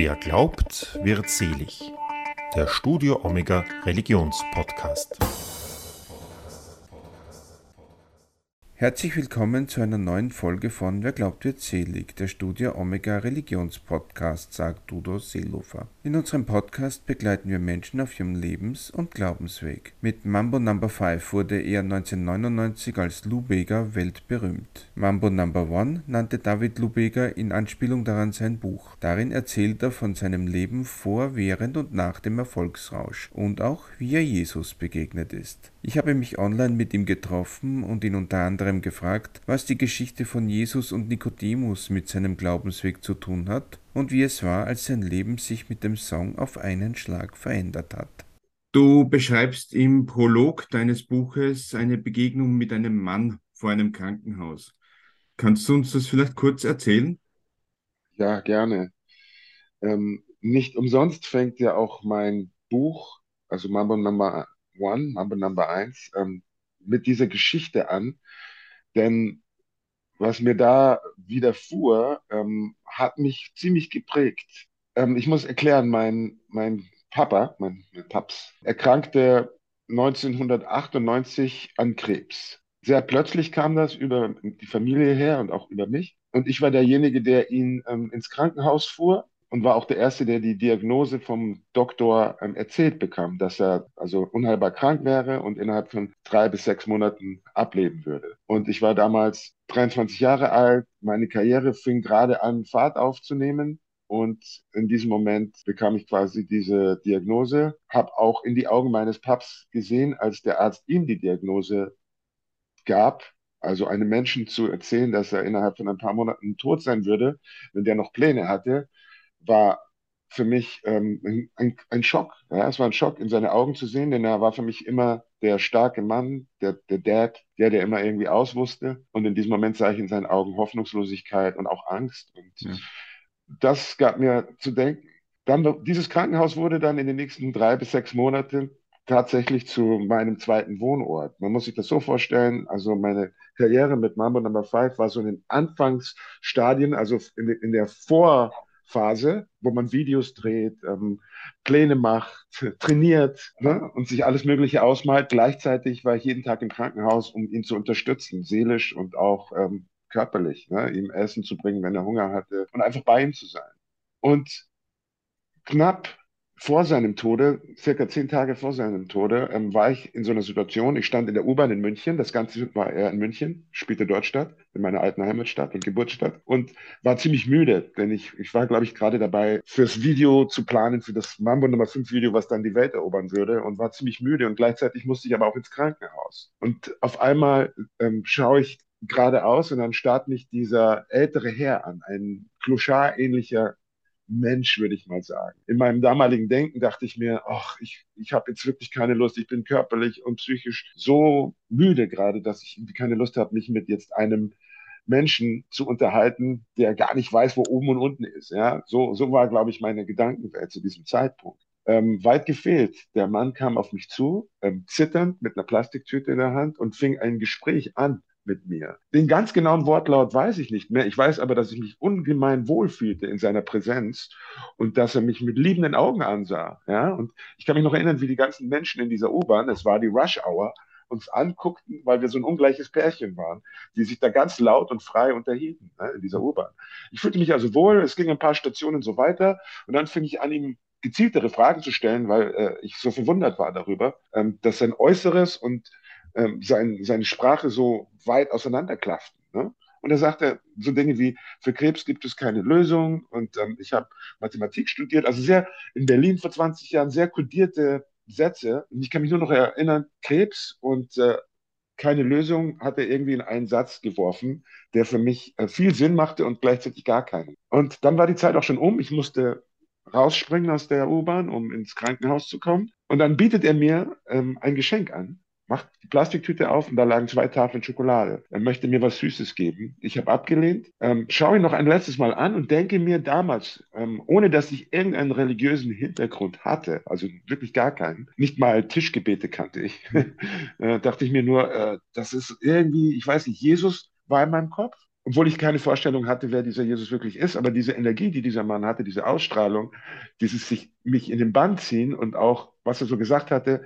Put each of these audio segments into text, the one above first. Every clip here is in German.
Wer glaubt, wird selig. Der Studio Omega Religionspodcast. Herzlich willkommen zu einer neuen Folge von Wer glaubt wird selig, der Studio Omega Religionspodcast, sagt Dudo Seelofer. In unserem Podcast begleiten wir Menschen auf ihrem Lebens- und Glaubensweg. Mit Mambo Number 5 wurde er 1999 als Lubega weltberühmt. Mambo Number 1 nannte David Lubega in Anspielung daran sein Buch. Darin erzählt er von seinem Leben vor, während und nach dem Erfolgsrausch und auch wie er Jesus begegnet ist. Ich habe mich online mit ihm getroffen und ihn unter anderem gefragt, was die Geschichte von Jesus und Nikodemus mit seinem Glaubensweg zu tun hat und wie es war, als sein Leben sich mit dem Song auf einen Schlag verändert hat. Du beschreibst im Prolog deines Buches eine Begegnung mit einem Mann vor einem Krankenhaus. Kannst du uns das vielleicht kurz erzählen? Ja, gerne. Ähm, nicht umsonst fängt ja auch mein Buch, also Mambo Number One, Mambo Number Eins, ähm, mit dieser Geschichte an. Denn was mir da widerfuhr, ähm, hat mich ziemlich geprägt. Ähm, ich muss erklären, mein, mein Papa, mein, mein Paps, erkrankte 1998 an Krebs. Sehr plötzlich kam das über die Familie her und auch über mich. Und ich war derjenige, der ihn ähm, ins Krankenhaus fuhr und war auch der Erste, der die Diagnose vom Doktor ähm, erzählt bekam, dass er also unheilbar krank wäre und innerhalb von drei bis sechs Monaten ableben würde. Und ich war damals 23 Jahre alt, meine Karriere fing gerade an, Fahrt aufzunehmen. Und in diesem Moment bekam ich quasi diese Diagnose, habe auch in die Augen meines Paps gesehen, als der Arzt ihm die Diagnose gab, also einem Menschen zu erzählen, dass er innerhalb von ein paar Monaten tot sein würde, wenn der noch Pläne hatte, war für mich ähm, ein, ein Schock. Ja, es war ein Schock, in seine Augen zu sehen, denn er war für mich immer der starke Mann, der, der Dad, der, der immer irgendwie auswusste. Und in diesem Moment sah ich in seinen Augen Hoffnungslosigkeit und auch Angst. Und ja. das gab mir zu denken. Dann, dieses Krankenhaus wurde dann in den nächsten drei bis sechs Monaten tatsächlich zu meinem zweiten Wohnort. Man muss sich das so vorstellen, also meine Karriere mit Mambo Number 5 war so in den Anfangsstadien, also in, in der Vor- Phase, wo man Videos dreht, ähm, Pläne macht, trainiert ne, und sich alles Mögliche ausmalt. Gleichzeitig war ich jeden Tag im Krankenhaus, um ihn zu unterstützen, seelisch und auch ähm, körperlich, ne, ihm Essen zu bringen, wenn er Hunger hatte und einfach bei ihm zu sein. Und knapp vor seinem Tode, circa zehn Tage vor seinem Tode, ähm, war ich in so einer Situation. Ich stand in der U-Bahn in München. Das Ganze war er in München, spielte statt, in meiner alten Heimatstadt und Geburtsstadt. Und war ziemlich müde, denn ich, ich war, glaube ich, gerade dabei, fürs Video zu planen, für das Mambo Nummer 5 Video, was dann die Welt erobern würde. Und war ziemlich müde. Und gleichzeitig musste ich aber auch ins Krankenhaus. Und auf einmal ähm, schaue ich geradeaus und dann starrt mich dieser ältere Herr an, ein Clochard-ähnlicher Mensch, würde ich mal sagen. In meinem damaligen Denken dachte ich mir, ach, ich, ich habe jetzt wirklich keine Lust, ich bin körperlich und psychisch so müde gerade, dass ich keine Lust habe, mich mit jetzt einem Menschen zu unterhalten, der gar nicht weiß, wo oben und unten ist. Ja, so, so war, glaube ich, meine Gedankenwelt zu diesem Zeitpunkt. Ähm, weit gefehlt. Der Mann kam auf mich zu, ähm, zitternd mit einer Plastiktüte in der Hand und fing ein Gespräch an mit mir. Den ganz genauen Wortlaut weiß ich nicht mehr. Ich weiß aber, dass ich mich ungemein wohlfühlte in seiner Präsenz und dass er mich mit liebenden Augen ansah. Ja? Und ich kann mich noch erinnern, wie die ganzen Menschen in dieser U-Bahn, es war die Rush Hour, uns anguckten, weil wir so ein ungleiches Pärchen waren, die sich da ganz laut und frei unterhielten ne, in dieser U-Bahn. Ich fühlte mich also wohl, es ging ein paar Stationen so weiter und dann fing ich an, ihm gezieltere Fragen zu stellen, weil äh, ich so verwundert war darüber, ähm, dass sein Äußeres und ähm, sein, seine Sprache so weit auseinanderklafften. Ne? Und er sagte so Dinge wie, für Krebs gibt es keine Lösung und ähm, ich habe Mathematik studiert, also sehr in Berlin vor 20 Jahren sehr kodierte Sätze. Und ich kann mich nur noch erinnern, Krebs und äh, keine Lösung hat er irgendwie in einen Satz geworfen, der für mich äh, viel Sinn machte und gleichzeitig gar keinen. Und dann war die Zeit auch schon um. Ich musste rausspringen aus der U-Bahn, um ins Krankenhaus zu kommen. Und dann bietet er mir ähm, ein Geschenk an macht die Plastiktüte auf und da lagen zwei Tafeln Schokolade. Er möchte mir was Süßes geben. Ich habe abgelehnt. Ähm, schaue ihn noch ein letztes Mal an und denke mir damals, ähm, ohne dass ich irgendeinen religiösen Hintergrund hatte, also wirklich gar keinen, nicht mal Tischgebete kannte ich, äh, dachte ich mir nur, äh, das ist irgendwie, ich weiß nicht, Jesus war in meinem Kopf. obwohl ich keine Vorstellung hatte, wer dieser Jesus wirklich ist, aber diese Energie, die dieser Mann hatte, diese Ausstrahlung, dieses sich mich in den Bann ziehen und auch, was er so gesagt hatte,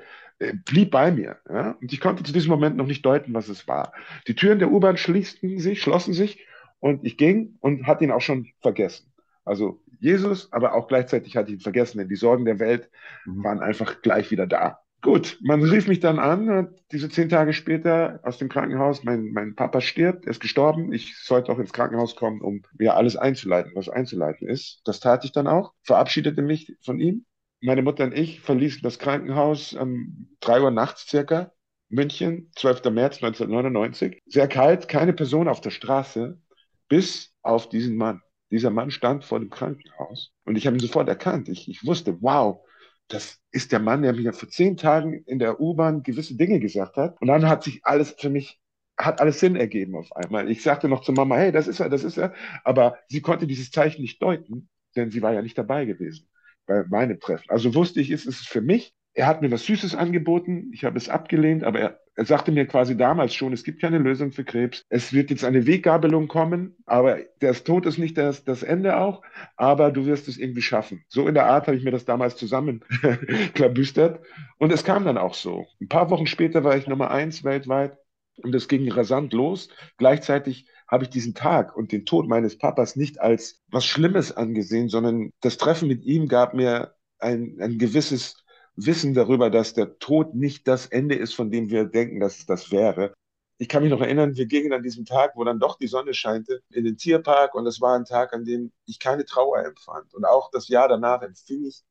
blieb bei mir. Ja? Und ich konnte zu diesem Moment noch nicht deuten, was es war. Die Türen der U-Bahn schließten sich, schlossen sich und ich ging und hatte ihn auch schon vergessen. Also Jesus, aber auch gleichzeitig hatte ich ihn vergessen, denn die Sorgen der Welt mhm. waren einfach gleich wieder da. Gut, man rief mich dann an, diese zehn Tage später aus dem Krankenhaus, mein, mein Papa stirbt, er ist gestorben, ich sollte auch ins Krankenhaus kommen, um mir alles einzuleiten, was einzuleiten ist. Das tat ich dann auch, verabschiedete mich von ihm. Meine Mutter und ich verließen das Krankenhaus um drei Uhr nachts circa, München, 12. März 1999. Sehr kalt, keine Person auf der Straße, bis auf diesen Mann. Dieser Mann stand vor dem Krankenhaus und ich habe ihn sofort erkannt. Ich, ich wusste, wow, das ist der Mann, der mir vor zehn Tagen in der U-Bahn gewisse Dinge gesagt hat. Und dann hat sich alles für mich, hat alles Sinn ergeben auf einmal. Ich sagte noch zu Mama, hey, das ist er, das ist er. Aber sie konnte dieses Zeichen nicht deuten, denn sie war ja nicht dabei gewesen bei meinem Treffen. Also wusste ich, ist es für mich. Er hat mir was Süßes angeboten. Ich habe es abgelehnt, aber er, er sagte mir quasi damals schon, es gibt keine Lösung für Krebs. Es wird jetzt eine Weggabelung kommen, aber der Tod ist nicht das, das Ende auch, aber du wirst es irgendwie schaffen. So in der Art habe ich mir das damals zusammenklabüstert. Und es kam dann auch so. Ein paar Wochen später war ich Nummer eins weltweit und es ging rasant los. Gleichzeitig habe ich diesen Tag und den Tod meines Papas nicht als was Schlimmes angesehen, sondern das Treffen mit ihm gab mir ein, ein gewisses Wissen darüber, dass der Tod nicht das Ende ist, von dem wir denken, dass es das wäre. Ich kann mich noch erinnern, wir gingen an diesem Tag, wo dann doch die Sonne scheinte, in den Tierpark und es war ein Tag, an dem ich keine Trauer empfand. Und auch das Jahr danach empfing ich,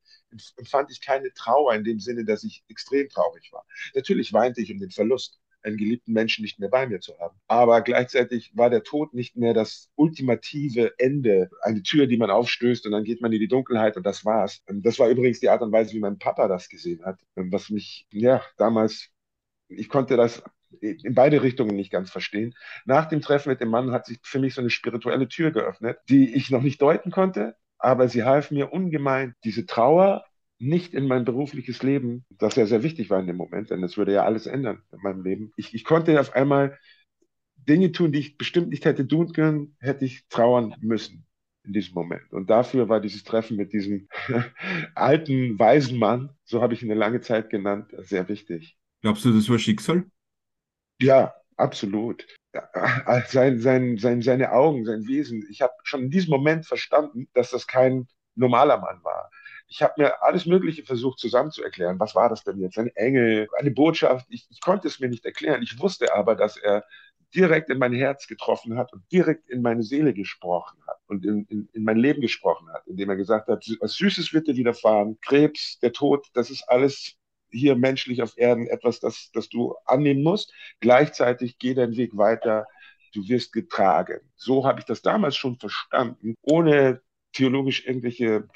empfand ich keine Trauer in dem Sinne, dass ich extrem traurig war. Natürlich weinte ich um den Verlust einen geliebten Menschen nicht mehr bei mir zu haben. Aber gleichzeitig war der Tod nicht mehr das ultimative Ende, eine Tür, die man aufstößt und dann geht man in die Dunkelheit und das war's. Das war übrigens die Art und Weise, wie mein Papa das gesehen hat, was mich, ja, damals, ich konnte das in beide Richtungen nicht ganz verstehen. Nach dem Treffen mit dem Mann hat sich für mich so eine spirituelle Tür geöffnet, die ich noch nicht deuten konnte, aber sie half mir ungemein, diese Trauer nicht in mein berufliches Leben, das ja sehr wichtig war in dem Moment, denn es würde ja alles ändern in meinem Leben. Ich, ich konnte auf einmal Dinge tun, die ich bestimmt nicht hätte tun können, hätte ich trauern müssen in diesem Moment. Und dafür war dieses Treffen mit diesem alten, weisen Mann, so habe ich ihn eine lange Zeit genannt, sehr wichtig. Glaubst du, das war Schicksal? Ja, absolut. Sein, sein, sein, seine Augen, sein Wesen. Ich habe schon in diesem Moment verstanden, dass das kein normaler Mann war ich habe mir alles Mögliche versucht zusammen zu erklären. Was war das denn jetzt? Ein Engel, eine Botschaft? Ich, ich konnte es mir nicht erklären. Ich wusste aber, dass er direkt in mein Herz getroffen hat und direkt in meine Seele gesprochen hat und in, in, in mein Leben gesprochen hat, indem er gesagt hat, was Süßes wird dir widerfahren, Krebs, der Tod, das ist alles hier menschlich auf Erden etwas, das, das du annehmen musst. Gleichzeitig geh deinen Weg weiter, du wirst getragen. So habe ich das damals schon verstanden, ohne theologisch irgendwelche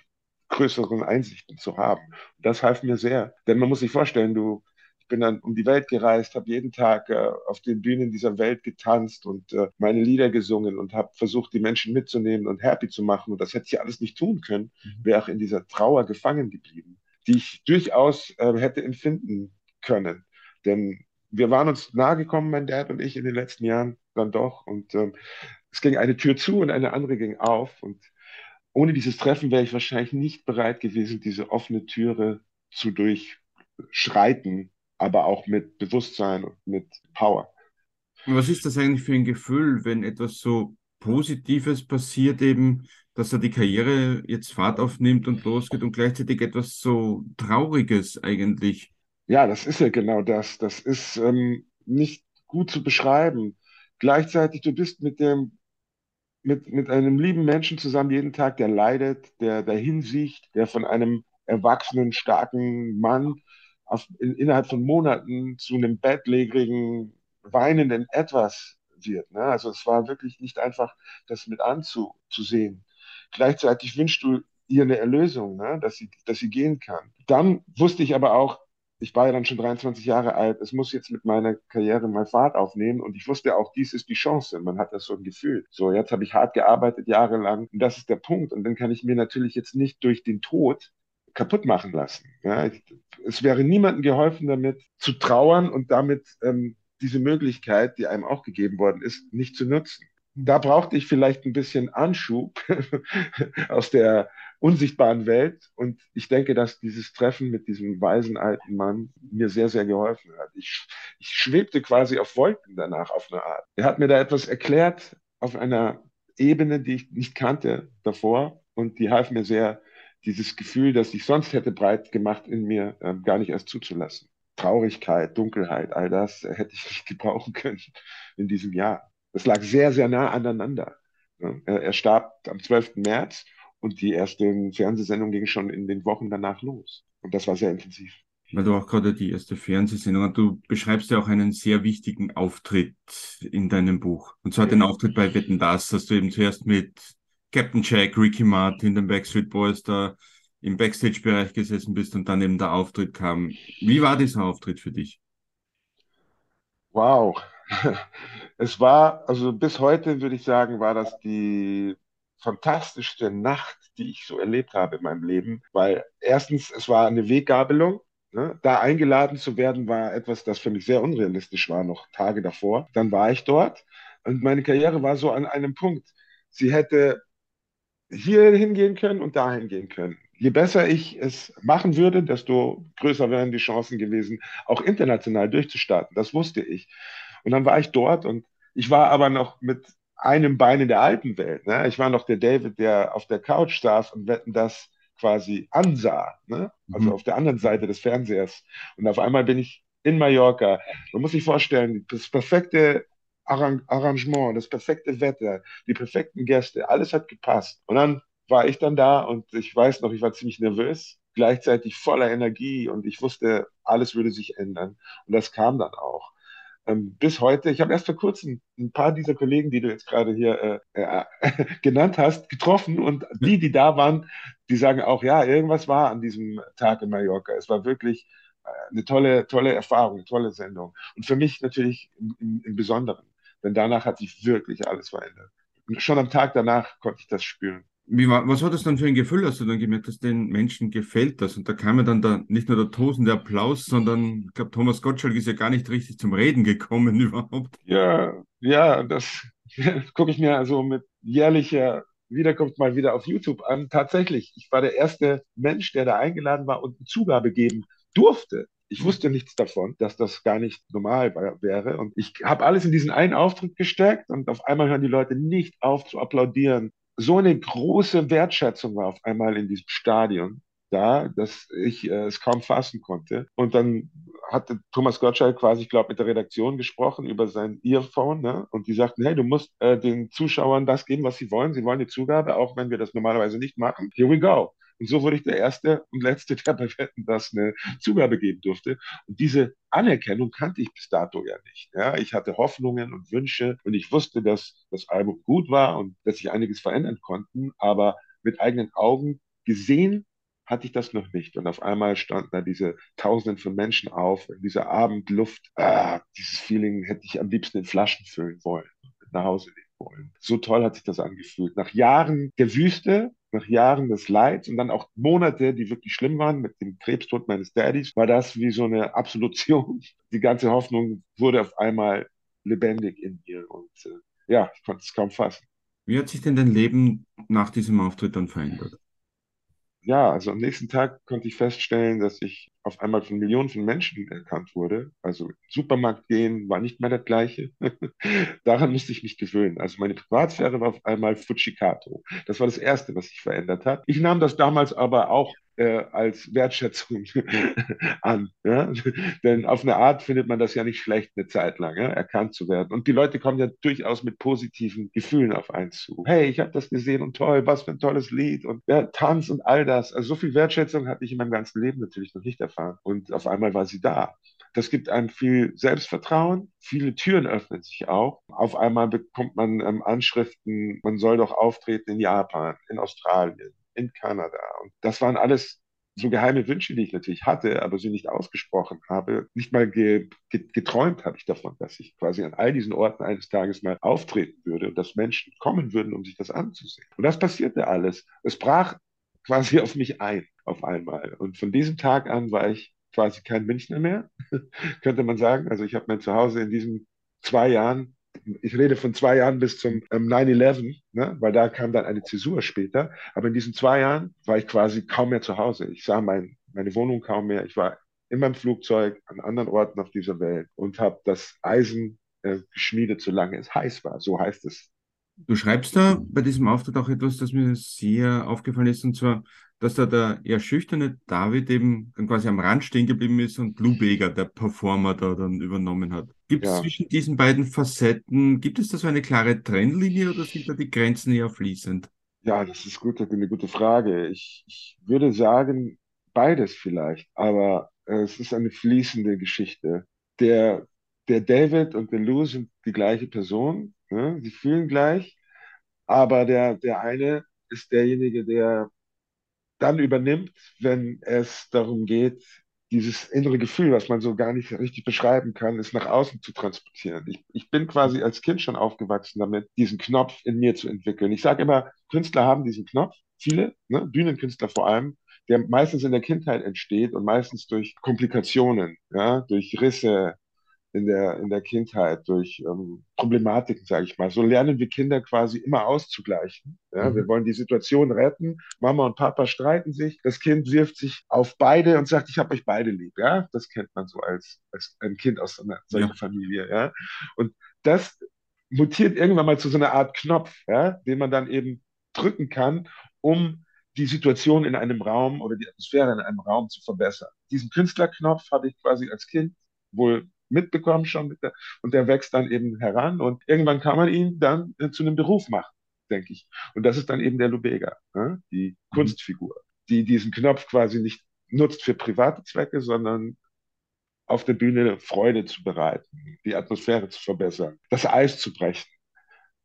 größeren Einsichten zu haben. Und das half mir sehr. Denn man muss sich vorstellen, du, ich bin dann um die Welt gereist, habe jeden Tag äh, auf den Bühnen dieser Welt getanzt und äh, meine Lieder gesungen und habe versucht, die Menschen mitzunehmen und happy zu machen. Und das hätte ich alles nicht tun können, mhm. wäre auch in dieser Trauer gefangen geblieben, die ich durchaus äh, hätte empfinden können. Denn wir waren uns nahe gekommen, mein Dad und ich, in den letzten Jahren dann doch. Und ähm, es ging eine Tür zu und eine andere ging auf. Und ohne dieses Treffen wäre ich wahrscheinlich nicht bereit gewesen, diese offene Türe zu durchschreiten, aber auch mit Bewusstsein und mit Power. Was ist das eigentlich für ein Gefühl, wenn etwas so Positives passiert, eben, dass er die Karriere jetzt Fahrt aufnimmt und losgeht und gleichzeitig etwas so Trauriges eigentlich? Ja, das ist ja genau das. Das ist ähm, nicht gut zu beschreiben. Gleichzeitig, du bist mit dem mit, mit einem lieben Menschen zusammen jeden Tag, der leidet, der dahin sieht, der von einem erwachsenen, starken Mann auf, in, innerhalb von Monaten zu einem bettlägerigen, weinenden Etwas wird. Ne? Also es war wirklich nicht einfach, das mit anzusehen. Gleichzeitig wünschst du ihr eine Erlösung, ne? dass, sie, dass sie gehen kann. Dann wusste ich aber auch, ich war ja dann schon 23 Jahre alt, es muss jetzt mit meiner Karriere mal Fahrt aufnehmen und ich wusste auch, dies ist die Chance. Man hat das so ein Gefühl. So, jetzt habe ich hart gearbeitet, jahrelang und das ist der Punkt. Und dann kann ich mir natürlich jetzt nicht durch den Tod kaputt machen lassen. Ja, ich, es wäre niemandem geholfen, damit zu trauern und damit ähm, diese Möglichkeit, die einem auch gegeben worden ist, nicht zu nutzen. da brauchte ich vielleicht ein bisschen Anschub aus der unsichtbaren Welt. Und ich denke, dass dieses Treffen mit diesem weisen alten Mann mir sehr, sehr geholfen hat. Ich, ich schwebte quasi auf Wolken danach auf eine Art. Er hat mir da etwas erklärt auf einer Ebene, die ich nicht kannte davor. Und die half mir sehr, dieses Gefühl, das ich sonst hätte breit gemacht in mir, äh, gar nicht erst zuzulassen. Traurigkeit, Dunkelheit, all das hätte ich nicht gebrauchen können in diesem Jahr. Das lag sehr, sehr nah aneinander. Er, er starb am 12. März und die erste Fernsehsendung ging schon in den Wochen danach los. Und das war sehr intensiv. Weil du auch gerade die erste Fernsehsendung, du beschreibst ja auch einen sehr wichtigen Auftritt in deinem Buch. Und zwar den Auftritt bei Wetten Das, dass du eben zuerst mit Captain Jack, Ricky Martin, den Backstreet Boys da im Backstage-Bereich gesessen bist und dann eben der Auftritt kam. Wie war dieser Auftritt für dich? Wow. Es war, also bis heute würde ich sagen, war das die fantastischste Nacht, die ich so erlebt habe in meinem Leben, weil erstens, es war eine Weggabelung. Ne? Da eingeladen zu werden, war etwas, das für mich sehr unrealistisch war, noch Tage davor. Dann war ich dort und meine Karriere war so an einem Punkt. Sie hätte hier hingehen können und dahin gehen können je besser ich es machen würde, desto größer wären die Chancen gewesen, auch international durchzustarten. Das wusste ich. Und dann war ich dort und ich war aber noch mit einem Bein in der alten Welt. Ne? Ich war noch der David, der auf der Couch saß und wetten das quasi ansah. Ne? Also mhm. auf der anderen Seite des Fernsehers. Und auf einmal bin ich in Mallorca. Man muss sich vorstellen, das perfekte Arrangement, das perfekte Wetter, die perfekten Gäste, alles hat gepasst. Und dann war ich dann da und ich weiß noch, ich war ziemlich nervös, gleichzeitig voller Energie und ich wusste, alles würde sich ändern. Und das kam dann auch. Ähm, bis heute, ich habe erst vor kurzem ein paar dieser Kollegen, die du jetzt gerade hier äh, äh, genannt hast, getroffen und die, die da waren, die sagen auch, ja, irgendwas war an diesem Tag in Mallorca. Es war wirklich äh, eine tolle, tolle Erfahrung, eine tolle Sendung. Und für mich natürlich im, im, im Besonderen, denn danach hat sich wirklich alles verändert. Und schon am Tag danach konnte ich das spüren. Wie war, was war das dann für ein Gefühl, als du dann gemerkt hast, den Menschen gefällt das? Und da kam ja dann da nicht nur der tosende Applaus, sondern ich glaube, Thomas Gottschalk ist ja gar nicht richtig zum Reden gekommen überhaupt. Ja, ja, das gucke ich mir also mit jährlicher Wiederkunft mal wieder auf YouTube an. Tatsächlich, ich war der erste Mensch, der da eingeladen war und eine Zugabe geben durfte. Ich wusste nichts davon, dass das gar nicht normal wäre. Und ich habe alles in diesen einen Auftritt gesteckt und auf einmal hören die Leute nicht auf zu applaudieren so eine große Wertschätzung war auf einmal in diesem Stadion da, dass ich äh, es kaum fassen konnte. Und dann hatte Thomas Gottschalk quasi, ich glaube, mit der Redaktion gesprochen über sein Earphone, ne? Und die sagten, hey, du musst äh, den Zuschauern das geben, was sie wollen. Sie wollen die Zugabe, auch wenn wir das normalerweise nicht machen. Here we go. Und so wurde ich der Erste und Letzte, der bei Wetten das eine Zugabe geben durfte. Und diese Anerkennung kannte ich bis dato ja nicht. Ja, ich hatte Hoffnungen und Wünsche und ich wusste, dass das Album gut war und dass sich einiges verändern konnten, aber mit eigenen Augen gesehen hatte ich das noch nicht. Und auf einmal standen da diese Tausenden von Menschen auf, in dieser Abendluft. Ah, dieses Feeling hätte ich am liebsten in Flaschen füllen wollen, mit nach Hause nehmen wollen. So toll hat sich das angefühlt. Nach Jahren der Wüste, nach Jahren des Leids und dann auch Monate, die wirklich schlimm waren mit dem Krebstod meines Daddys, war das wie so eine Absolution. Die ganze Hoffnung wurde auf einmal lebendig in mir und äh, ja, ich konnte es kaum fassen. Wie hat sich denn dein Leben nach diesem Auftritt dann verändert? Ja, also am nächsten Tag konnte ich feststellen, dass ich auf einmal von Millionen von Menschen erkannt wurde. Also Supermarkt gehen war nicht mehr das Gleiche. Daran musste ich mich gewöhnen. Also meine Privatsphäre war auf einmal Fujikato. Das war das Erste, was sich verändert hat. Ich nahm das damals aber auch äh, als Wertschätzung an. Ja? Denn auf eine Art findet man das ja nicht schlecht, eine Zeit lang ja? erkannt zu werden. Und die Leute kommen ja durchaus mit positiven Gefühlen auf einen zu. Hey, ich habe das gesehen und toll, was für ein tolles Lied und ja, Tanz und all das. Also so viel Wertschätzung hatte ich in meinem ganzen Leben natürlich noch nicht erfahren. Und auf einmal war sie da. Das gibt einem viel Selbstvertrauen. Viele Türen öffnen sich auch. Auf einmal bekommt man ähm, Anschriften, man soll doch auftreten in Japan, in Australien, in Kanada. Und das waren alles so geheime Wünsche, die ich natürlich hatte, aber sie nicht ausgesprochen habe. Nicht mal ge ge geträumt habe ich davon, dass ich quasi an all diesen Orten eines Tages mal auftreten würde und dass Menschen kommen würden, um sich das anzusehen. Und das passierte alles. Es brach quasi auf mich ein, auf einmal. Und von diesem Tag an war ich quasi kein Münchner mehr, könnte man sagen. Also ich habe mein Zuhause in diesen zwei Jahren ich rede von zwei Jahren bis zum ähm, 9-11, ne? weil da kam dann eine Zäsur später. Aber in diesen zwei Jahren war ich quasi kaum mehr zu Hause. Ich sah mein, meine Wohnung kaum mehr. Ich war in meinem Flugzeug an anderen Orten auf dieser Welt und habe das Eisen äh, geschmiedet, solange es heiß war. So heißt es. Du schreibst da bei diesem Auftritt auch etwas, das mir sehr aufgefallen ist, und zwar, dass da der eher schüchterne David eben dann quasi am Rand stehen geblieben ist und Lou Bega, der Performer, da dann übernommen hat. Gibt es Ja. zwischen diesen beiden Facetten, gibt es da so eine klare Trennlinie oder sind da die Grenzen eher fließend? Ja, das ist gut, eine gute Frage. Ich, ich würde sagen, beides vielleicht, aber äh, es ist eine fließende Geschichte. Der, der David und der Lou sind die gleiche Person, ne? Sie fühlen gleich, aber der, der eine ist derjenige, der dann übernimmt, wenn es darum geht, dieses innere Gefühl, was man so gar nicht richtig beschreiben kann, es nach außen zu transportieren. Ich, ich bin quasi als Kind schon aufgewachsen damit, diesen Knopf in mir zu entwickeln. Ich sage immer, Künstler haben diesen Knopf, viele, ne, Bühnenkünstler vor allem, der meistens in der Kindheit entsteht und meistens durch Komplikationen, ja, durch Risse, in der, in der Kindheit durch ähm, Problematiken, sage ich mal. So lernen wir Kinder quasi immer auszugleichen. Ja? Mhm. Wir wollen die Situation retten. Mama und Papa streiten sich. Das Kind wirft sich auf beide und sagt, ich habe euch beide lieb. Ja? Das kennt man so als, als ein Kind aus einer solchen Ja. Familie. Ja? Und das mutiert irgendwann mal zu so einer Art Knopf, ja? den man dann eben drücken kann, um die Situation in einem Raum oder die Atmosphäre in einem Raum zu verbessern. Diesen Künstlerknopf habe ich quasi als Kind wohl mitbekommen schon mit der, und der wächst dann eben heran und irgendwann kann man ihn dann äh, zu einem Beruf machen, denke ich. Und das ist dann eben der Lubega, ne? die Kunstfigur, die diesen Knopf quasi nicht nutzt für private Zwecke, sondern auf der Bühne Freude zu bereiten, die Atmosphäre zu verbessern, das Eis zu brechen.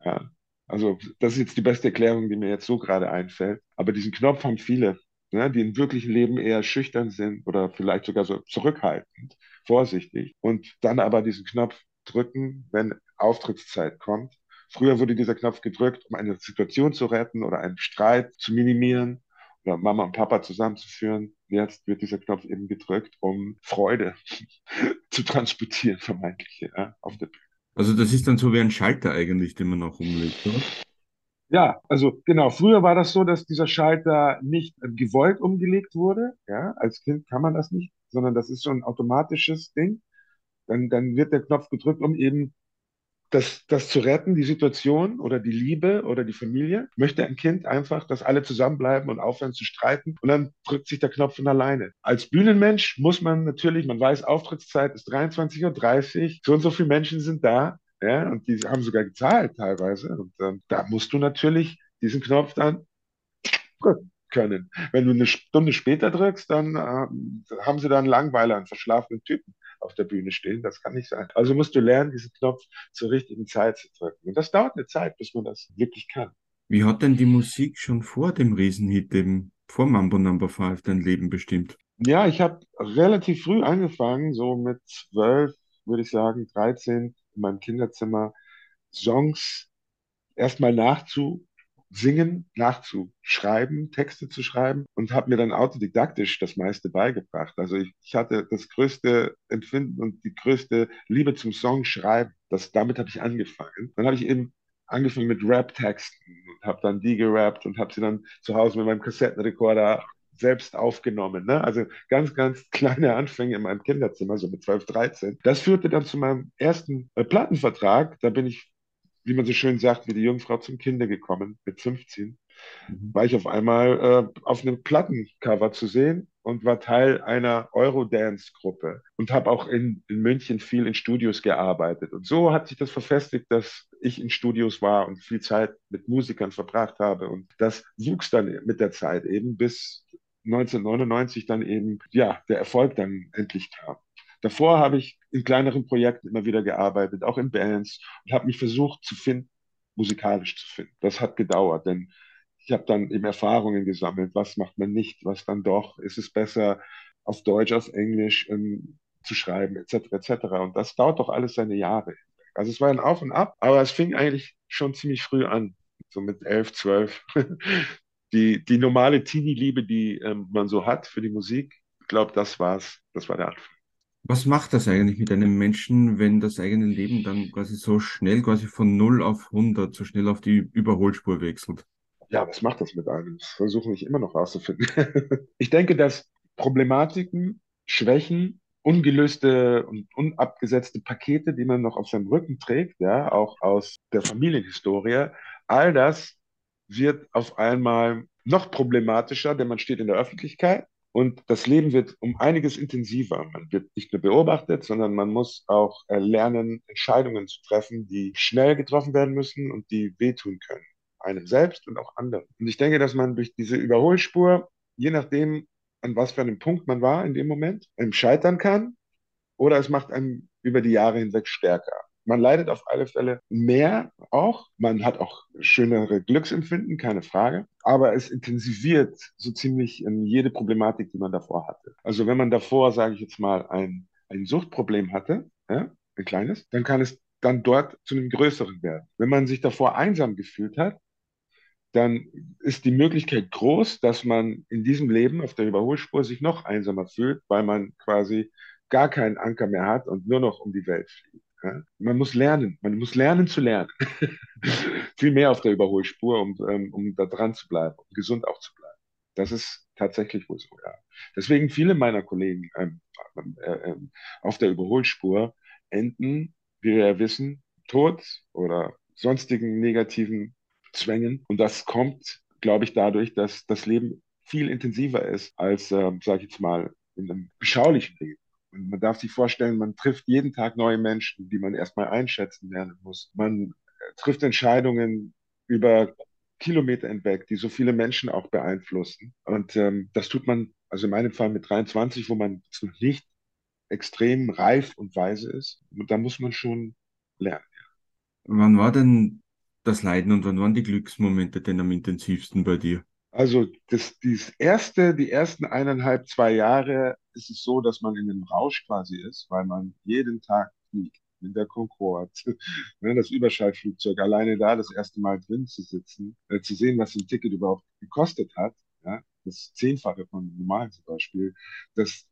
Ja. Also das ist jetzt die beste Erklärung, die mir jetzt so gerade einfällt. Aber diesen Knopf haben viele, ne, die im wirklichen Leben eher schüchtern sind oder vielleicht sogar so zurückhaltend, vorsichtig und dann aber diesen Knopf drücken, wenn Auftrittszeit kommt. Früher wurde dieser Knopf gedrückt, um eine Situation zu retten oder einen Streit zu minimieren oder Mama und Papa zusammenzuführen. Jetzt wird dieser Knopf eben gedrückt, um Freude zu transportieren, vermeintlich, ja, auf der Bühne. Also das ist dann so wie ein Schalter eigentlich, den man auch umlegt, oder? Ja, also genau, früher war das so, dass dieser Schalter nicht äh, gewollt umgelegt wurde. Ja, als Kind kann man das nicht, sondern das ist so ein automatisches Ding. Dann, dann wird der Knopf gedrückt, um eben das, das zu retten, die Situation oder die Liebe oder die Familie. Möchte ein Kind einfach, dass alle zusammenbleiben und aufhören zu streiten und dann drückt sich der Knopf von alleine. Als Bühnenmensch muss man natürlich, man weiß, Auftrittszeit ist 23.30 Uhr, so und so viele Menschen sind da. Ja, und die haben sogar gezahlt teilweise. Und ähm, da musst du natürlich diesen Knopf dann drücken können. Wenn du eine Stunde später drückst, dann ähm, haben sie da einen Langweiler, einen verschlafenen Typen auf der Bühne stehen. Das kann nicht sein. Also musst du lernen, diesen Knopf zur richtigen Zeit zu drücken. Und das dauert eine Zeit, bis man das wirklich kann. Wie hat denn die Musik schon vor dem Riesenhit, eben vor Mambo Number 5, dein Leben bestimmt? Ja, ich habe relativ früh angefangen, so mit zwölf, würde ich sagen, 13 in meinem Kinderzimmer Songs erstmal nachzusingen, nachzuschreiben, Texte zu schreiben und habe mir dann autodidaktisch das meiste beigebracht. Also ich, ich hatte das größte Empfinden und die größte Liebe zum Songschreiben. Das, damit habe ich angefangen. Dann habe ich eben angefangen mit Rap-Texten und habe dann die gerappt und habe sie dann zu Hause mit meinem Kassettenrekorder selbst aufgenommen. Ne? Also ganz, ganz kleine Anfänge in meinem Kinderzimmer, so mit 12, 13. Das führte dann zu meinem ersten äh, Plattenvertrag. Da bin ich, wie man so schön sagt, wie die Jungfrau zum Kinde gekommen, mit 15. Mhm. War ich auf einmal äh, auf einem Plattencover zu sehen und war Teil einer Eurodance-Gruppe und habe auch in, in München viel in Studios gearbeitet. Und so hat sich das verfestigt, dass ich in Studios war und viel Zeit mit Musikern verbracht habe. Und das wuchs dann mit der Zeit eben bis 1999 dann eben, ja, der Erfolg dann endlich kam. Davor habe ich in kleineren Projekten immer wieder gearbeitet, auch in Bands und habe mich versucht zu finden, musikalisch zu finden. Das hat gedauert, denn ich habe dann eben Erfahrungen gesammelt, was macht man nicht, was dann doch, ist es besser auf Deutsch, auf Englisch ähm, zu schreiben, etc., etc. Und das dauert doch alles seine Jahre. Also es war ein Auf und Ab, aber es fing eigentlich schon ziemlich früh an, so mit elf, zwölf. Die, die normale Teenie-Liebe, die ähm, man so hat für die Musik, ich glaube, das war's, das war der Anfang. Was macht das eigentlich mit einem Menschen, wenn das eigene Leben dann quasi so schnell, quasi von null auf hundert so schnell auf die Überholspur wechselt? Ja, was macht das mit einem? Das versuche ich immer noch rauszufinden. Ich denke, dass Problematiken, Schwächen, ungelöste und unabgesetzte Pakete, die man noch auf seinem Rücken trägt, ja, auch aus der Familienhistorie, all das wird auf einmal noch problematischer, denn man steht in der Öffentlichkeit und das Leben wird um einiges intensiver. Man wird nicht nur beobachtet, sondern man muss auch äh, lernen, Entscheidungen zu treffen, die schnell getroffen werden müssen und die wehtun können. Einem selbst und auch anderen. Und ich denke, dass man durch diese Überholspur, je nachdem, an was für einem Punkt man war in dem Moment, einem scheitern kann oder es macht einen über die Jahre hinweg stärker. Man leidet auf alle Fälle mehr auch. Man hat auch schönere Glücksempfinden, keine Frage. Aber es intensiviert so ziemlich jede Problematik, die man davor hatte. Also wenn man davor, sage ich jetzt mal, ein, ein Suchtproblem hatte, ja, ein kleines, dann kann es dann dort zu einem größeren werden. Wenn man sich davor einsam gefühlt hat, dann ist die Möglichkeit groß, dass man in diesem Leben auf der Überholspur sich noch einsamer fühlt, weil man quasi gar keinen Anker mehr hat und nur noch um die Welt fliegt. Ja? Man muss lernen, man muss lernen zu lernen. Viel mehr auf der Überholspur, um, ähm, um da dran zu bleiben, um gesund auch zu bleiben. Das ist tatsächlich wohl so, ja. Deswegen viele meiner Kollegen ähm, äh, äh, auf der Überholspur enden, wie wir ja wissen, tot oder sonstigen negativen Zwängen. Und das kommt, glaube ich, dadurch, dass das Leben viel intensiver ist als, äh, sage ich jetzt mal, in einem beschaulichen Leben. Und man darf sich vorstellen, man trifft jeden Tag neue Menschen, die man erstmal einschätzen lernen muss. Man äh, trifft Entscheidungen über Kilometer hinweg, die so viele Menschen auch beeinflussen. Und ähm, das tut man, also in meinem Fall mit 23, wo man noch nicht extrem reif und weise ist. Und da muss man schon lernen. Wann war denn das Leiden und wann waren die Glücksmomente denn am intensivsten bei dir? Also das, das erste, die ersten eineinhalb, zwei Jahre ist es so, dass man in einem Rausch quasi ist, weil man jeden Tag fliegt. In der Concorde, ne, das Überschallflugzeug, alleine da das erste Mal drin zu sitzen, äh, zu sehen, was ein Ticket überhaupt gekostet hat, ja, das Zehnfache von normalen zum Beispiel, das,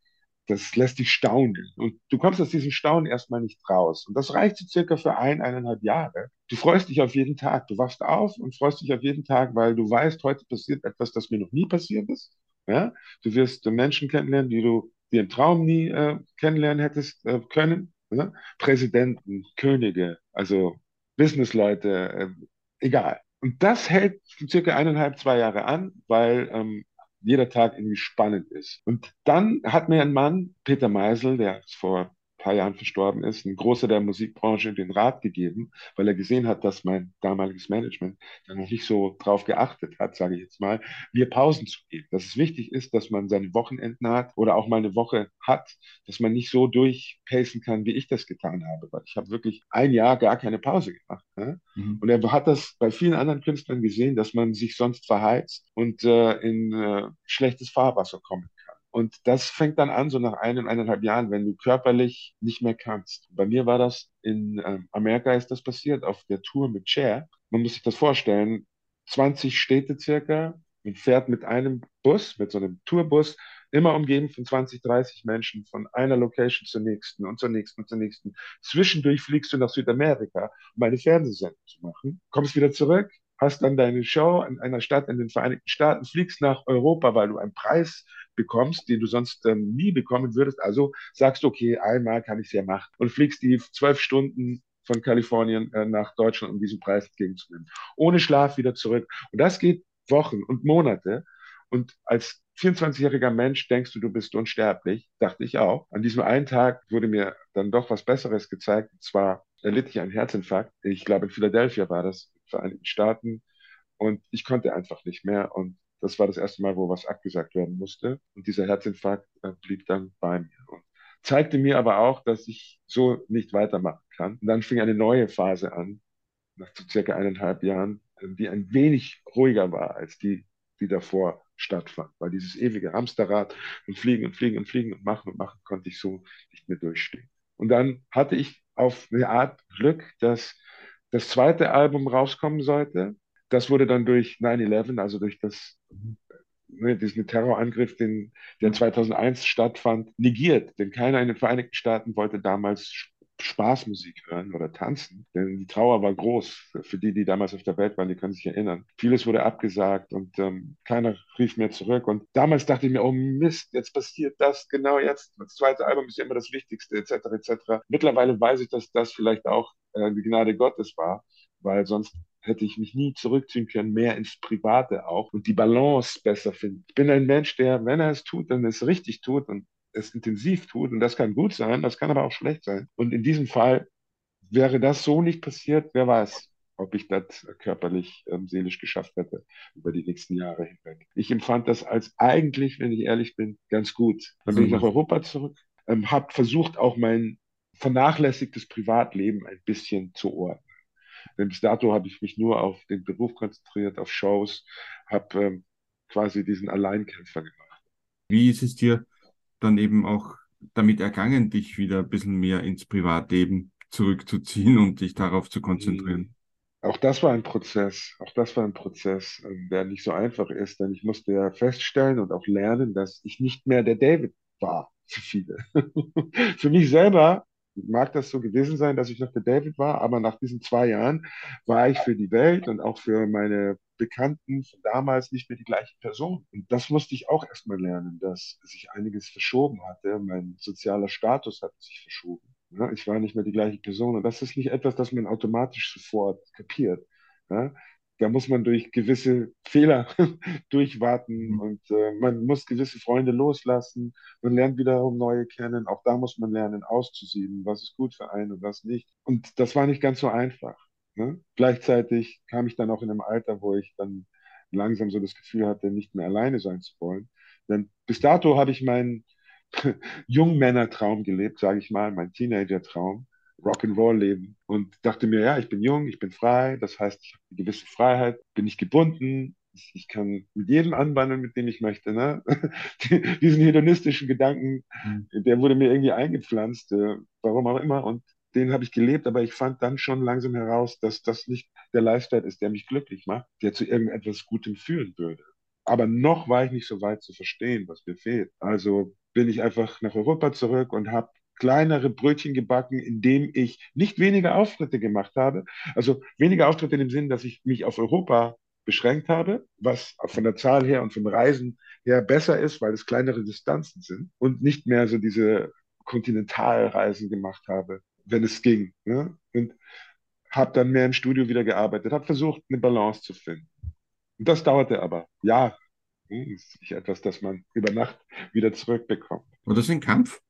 das lässt dich staunen. Und du kommst aus diesem Staunen erstmal nicht raus. Und das reicht so circa für ein, eineinhalb Jahre. Du freust dich auf jeden Tag. Du wachst auf und freust dich auf jeden Tag, weil du weißt, heute passiert etwas, das mir noch nie passiert ist. Ja? Du wirst Menschen kennenlernen, die du dir im Traum nie äh, kennenlernen hättest äh, können. Ja? Präsidenten, Könige, also Businessleute, äh, egal. Und das hält circa eineinhalb, zwei Jahre an, weil ähm, jeder Tag irgendwie spannend ist. Und dann hat mir ein Mann, Peter Meisel, der vor paar Jahren verstorben ist, ein großer der Musikbranche den Rat gegeben, weil er gesehen hat, dass mein damaliges Management da noch nicht so drauf geachtet hat, sage ich jetzt mal, mir Pausen zu geben. Dass es wichtig ist, dass man seine Wochenenden hat oder auch mal eine Woche hat, dass man nicht so durchpacen kann, wie ich das getan habe. Weil ich habe wirklich ein Jahr gar keine Pause gemacht. Ne? Mhm. Und er hat das bei vielen anderen Künstlern gesehen, dass man sich sonst verheizt und äh, in äh, schlechtes Fahrwasser kommen und das fängt dann an, so nach einem, eineinhalb Jahren, wenn du körperlich nicht mehr kannst. Bei mir war das in äh, Amerika ist das passiert, auf der Tour mit Cher. Man muss sich das vorstellen, 20 Städte circa und fährt mit einem Bus, mit so einem Tourbus, immer umgeben von 20, 30 Menschen, von einer Location zur nächsten und zur nächsten und zur nächsten. Zwischendurch fliegst du nach Südamerika, um eine Fernsehsendung zu machen, kommst wieder zurück, hast dann deine Show in einer Stadt in den Vereinigten Staaten, fliegst nach Europa, weil du einen Preis bekommst, den du sonst ähm, nie bekommen würdest. Also sagst du, okay, einmal kann ich es ja machen und fliegst die zwölf Stunden von Kalifornien äh, nach Deutschland, um diesen Preis entgegenzunehmen. Ohne Schlaf wieder zurück. Und das geht Wochen und Monate. Und als 24-jähriger Mensch denkst du, du bist unsterblich, dachte ich auch. An diesem einen Tag wurde mir dann doch was Besseres gezeigt. Und zwar erlitt ich einen Herzinfarkt. Ich glaube, in Philadelphia war das, in den Vereinigten Staaten. Und ich konnte einfach nicht mehr. Und das war das erste Mal, wo was abgesagt werden musste. Und dieser Herzinfarkt äh, blieb dann bei mir und zeigte mir aber auch, dass ich so nicht weitermachen kann. Und dann fing eine neue Phase an, nach so circa eineinhalb Jahren, äh, die ein wenig ruhiger war als die, die davor stattfand. Weil dieses ewige Hamsterrad und fliegen und fliegen und fliegen und machen und machen konnte ich so nicht mehr durchstehen. Und dann hatte ich auf eine Art Glück, dass das zweite Album rauskommen sollte das wurde dann durch 9-11, also durch das ne, diesen Terrorangriff, den, der 2001 stattfand, negiert. Denn keiner in den Vereinigten Staaten wollte damals Spaßmusik hören oder tanzen, denn die Trauer war groß für die, die damals auf der Welt waren, die können sich erinnern. Vieles wurde abgesagt und ähm, keiner rief mehr zurück. Und damals dachte ich mir, oh Mist, jetzt passiert das, genau jetzt. Das zweite Album ist ja immer das Wichtigste, etc., etc. Mittlerweile weiß ich, dass das vielleicht auch äh, die Gnade Gottes war, weil sonst hätte ich mich nie zurückziehen können, mehr ins Private auch und die Balance besser finden. Ich bin ein Mensch, der, wenn er es tut, dann es richtig tut und es intensiv tut. Und das kann gut sein, das kann aber auch schlecht sein. Und in diesem Fall wäre das so nicht passiert, wer weiß, ob ich das körperlich, ähm, seelisch geschafft hätte über die nächsten Jahre hinweg. Ich empfand das als eigentlich, wenn ich ehrlich bin, ganz gut. Dann bin ich nach Europa zurück, ähm, habe versucht, auch mein vernachlässigtes Privatleben ein bisschen zu ordnen. Denn bis dato habe ich mich nur auf den Beruf konzentriert, auf Shows, habe ähm, quasi diesen Alleinkämpfer gemacht. Wie ist es dir dann eben auch damit ergangen, dich wieder ein bisschen mehr ins Privatleben zurückzuziehen und dich darauf zu konzentrieren? Auch das war ein Prozess, auch das war ein Prozess, ähm, der nicht so einfach ist, denn ich musste ja feststellen und auch lernen, dass ich nicht mehr der David war für viele. für mich selber mag das so gewesen sein, dass ich noch der David war, aber nach diesen zwei Jahren war ich für die Welt und auch für meine Bekannten von damals nicht mehr die gleiche Person. Und das musste ich auch erstmal lernen, dass sich einiges verschoben hatte. Mein sozialer Status hat sich verschoben. Ich war nicht mehr die gleiche Person. Und das ist nicht etwas, das man automatisch sofort kapiert. Da muss man durch gewisse Fehler durchwarten mhm. und äh, man muss gewisse Freunde loslassen. Man lernt wiederum neue kennen. Auch da muss man lernen, auszusieben, was ist gut für einen und was nicht. Und das war nicht ganz so einfach. Ne? Gleichzeitig kam ich dann auch in einem Alter, wo ich dann langsam so das Gefühl hatte, nicht mehr alleine sein zu wollen. Denn bis dato habe ich meinen Jungmännertraum gelebt, sage ich mal, mein Teenager-Traum. Rock'n'Roll-Leben und dachte mir, ja, ich bin jung, ich bin frei, das heißt, ich habe eine gewisse Freiheit, bin nicht gebunden, ich, kann mit jedem anbandeln, mit dem ich möchte. Ne? Diesen hedonistischen Gedanken, mhm. der wurde mir irgendwie eingepflanzt, äh, warum auch immer, und den habe ich gelebt, aber ich fand dann schon langsam heraus, dass das nicht der Lifestyle ist, der mich glücklich macht, der zu irgendetwas Gutem führen würde. Aber noch war ich nicht so weit zu verstehen, was mir fehlt. Also bin ich einfach nach Europa zurück und habe kleinere Brötchen gebacken, indem ich nicht weniger Auftritte gemacht habe. Also weniger Auftritte in dem Sinn, dass ich mich auf Europa beschränkt habe, was von der Zahl her und vom Reisen her besser ist, weil es kleinere Distanzen sind und nicht mehr so diese Kontinentalreisen gemacht habe, wenn es ging. Ne? Und habe dann mehr im Studio wieder gearbeitet, habe versucht, eine Balance zu finden. Und das dauerte aber Ja, Das ist nicht etwas, das man über Nacht wieder zurückbekommt. Und das ist ein Kampf?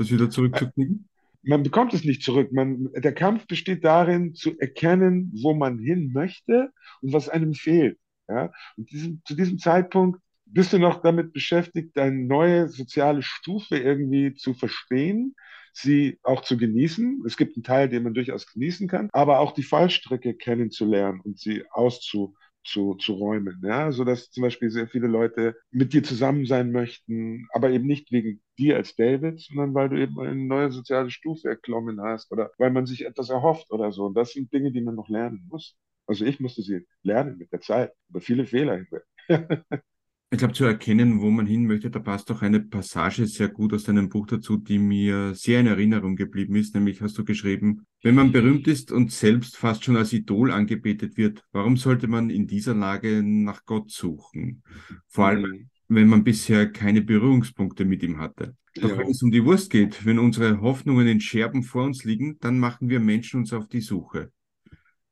Das wieder zurückzukriegen? Man bekommt es nicht zurück. Man, der Kampf besteht darin, zu erkennen, wo man hin möchte und was einem fehlt. Ja? Und diesem, zu diesem Zeitpunkt bist du noch damit beschäftigt, deine neue soziale Stufe irgendwie zu verstehen, sie auch zu genießen. Es gibt einen Teil, den man durchaus genießen kann, aber auch die Fallstrecke kennenzulernen und sie auszu zu, zu räumen, ja, so dass zum Beispiel sehr viele Leute mit dir zusammen sein möchten, aber eben nicht wegen dir als David, sondern weil du eben eine neue soziale Stufe erklommen hast oder weil man sich etwas erhofft oder so. Und das sind Dinge, die man noch lernen muss. Also ich musste sie lernen mit der Zeit, über viele Fehler hinweg. Ich glaube, zu erkennen, wo man hin möchte, da passt auch eine Passage sehr gut aus deinem Buch dazu, die mir sehr in Erinnerung geblieben ist. Nämlich hast du geschrieben, wenn man berühmt ist und selbst fast schon als Idol angebetet wird, warum sollte man in dieser Lage nach Gott suchen? Vor allem, mhm. wenn man bisher keine Berührungspunkte mit ihm hatte. Doch ja. wenn es um die Wurst geht, wenn unsere Hoffnungen in Scherben vor uns liegen, dann machen wir Menschen uns auf die Suche.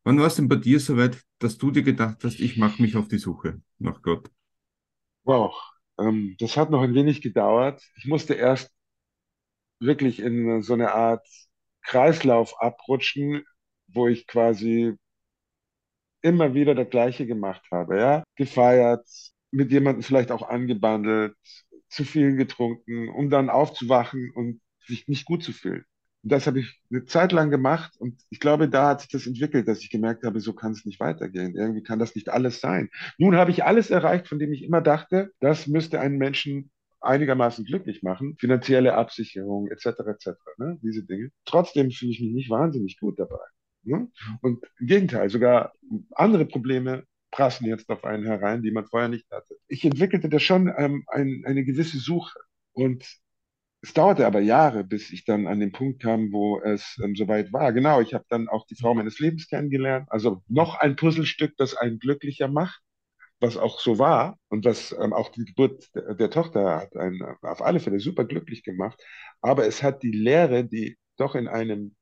Wann war es denn bei dir soweit, dass du dir gedacht hast, ich mache mich auf die Suche nach Gott? Wow, ähm, das hat noch ein wenig gedauert. Ich musste erst wirklich in so eine Art Kreislauf abrutschen, wo ich quasi immer wieder das Gleiche gemacht habe, ja. Gefeiert, mit jemandem vielleicht auch angebandelt, zu viel getrunken, um dann aufzuwachen und sich nicht gut zu fühlen. Und das habe ich eine Zeit lang gemacht und ich glaube, da hat sich das entwickelt, dass ich gemerkt habe, so kann es nicht weitergehen. Irgendwie kann das nicht alles sein. Nun habe ich alles erreicht, von dem ich immer dachte, das müsste einen Menschen einigermaßen glücklich machen, finanzielle Absicherung etc. etc. Ne? Diese Dinge. Trotzdem fühle ich mich nicht wahnsinnig gut dabei. Ne? Und im Gegenteil, sogar andere Probleme prassen jetzt auf einen herein, die man vorher nicht hatte. Ich entwickelte da schon ähm, ein, eine gewisse Suche und es dauerte aber Jahre, bis ich dann an den Punkt kam, wo es ähm, soweit war. Genau, ich habe dann auch die Frau meines Lebens kennengelernt. Also noch ein Puzzlestück, das einen glücklicher macht, was auch so war und was ähm, auch die Geburt der, der Tochter hat einen auf alle Fälle super glücklich gemacht. Aber es hat die Lehre, die doch in einem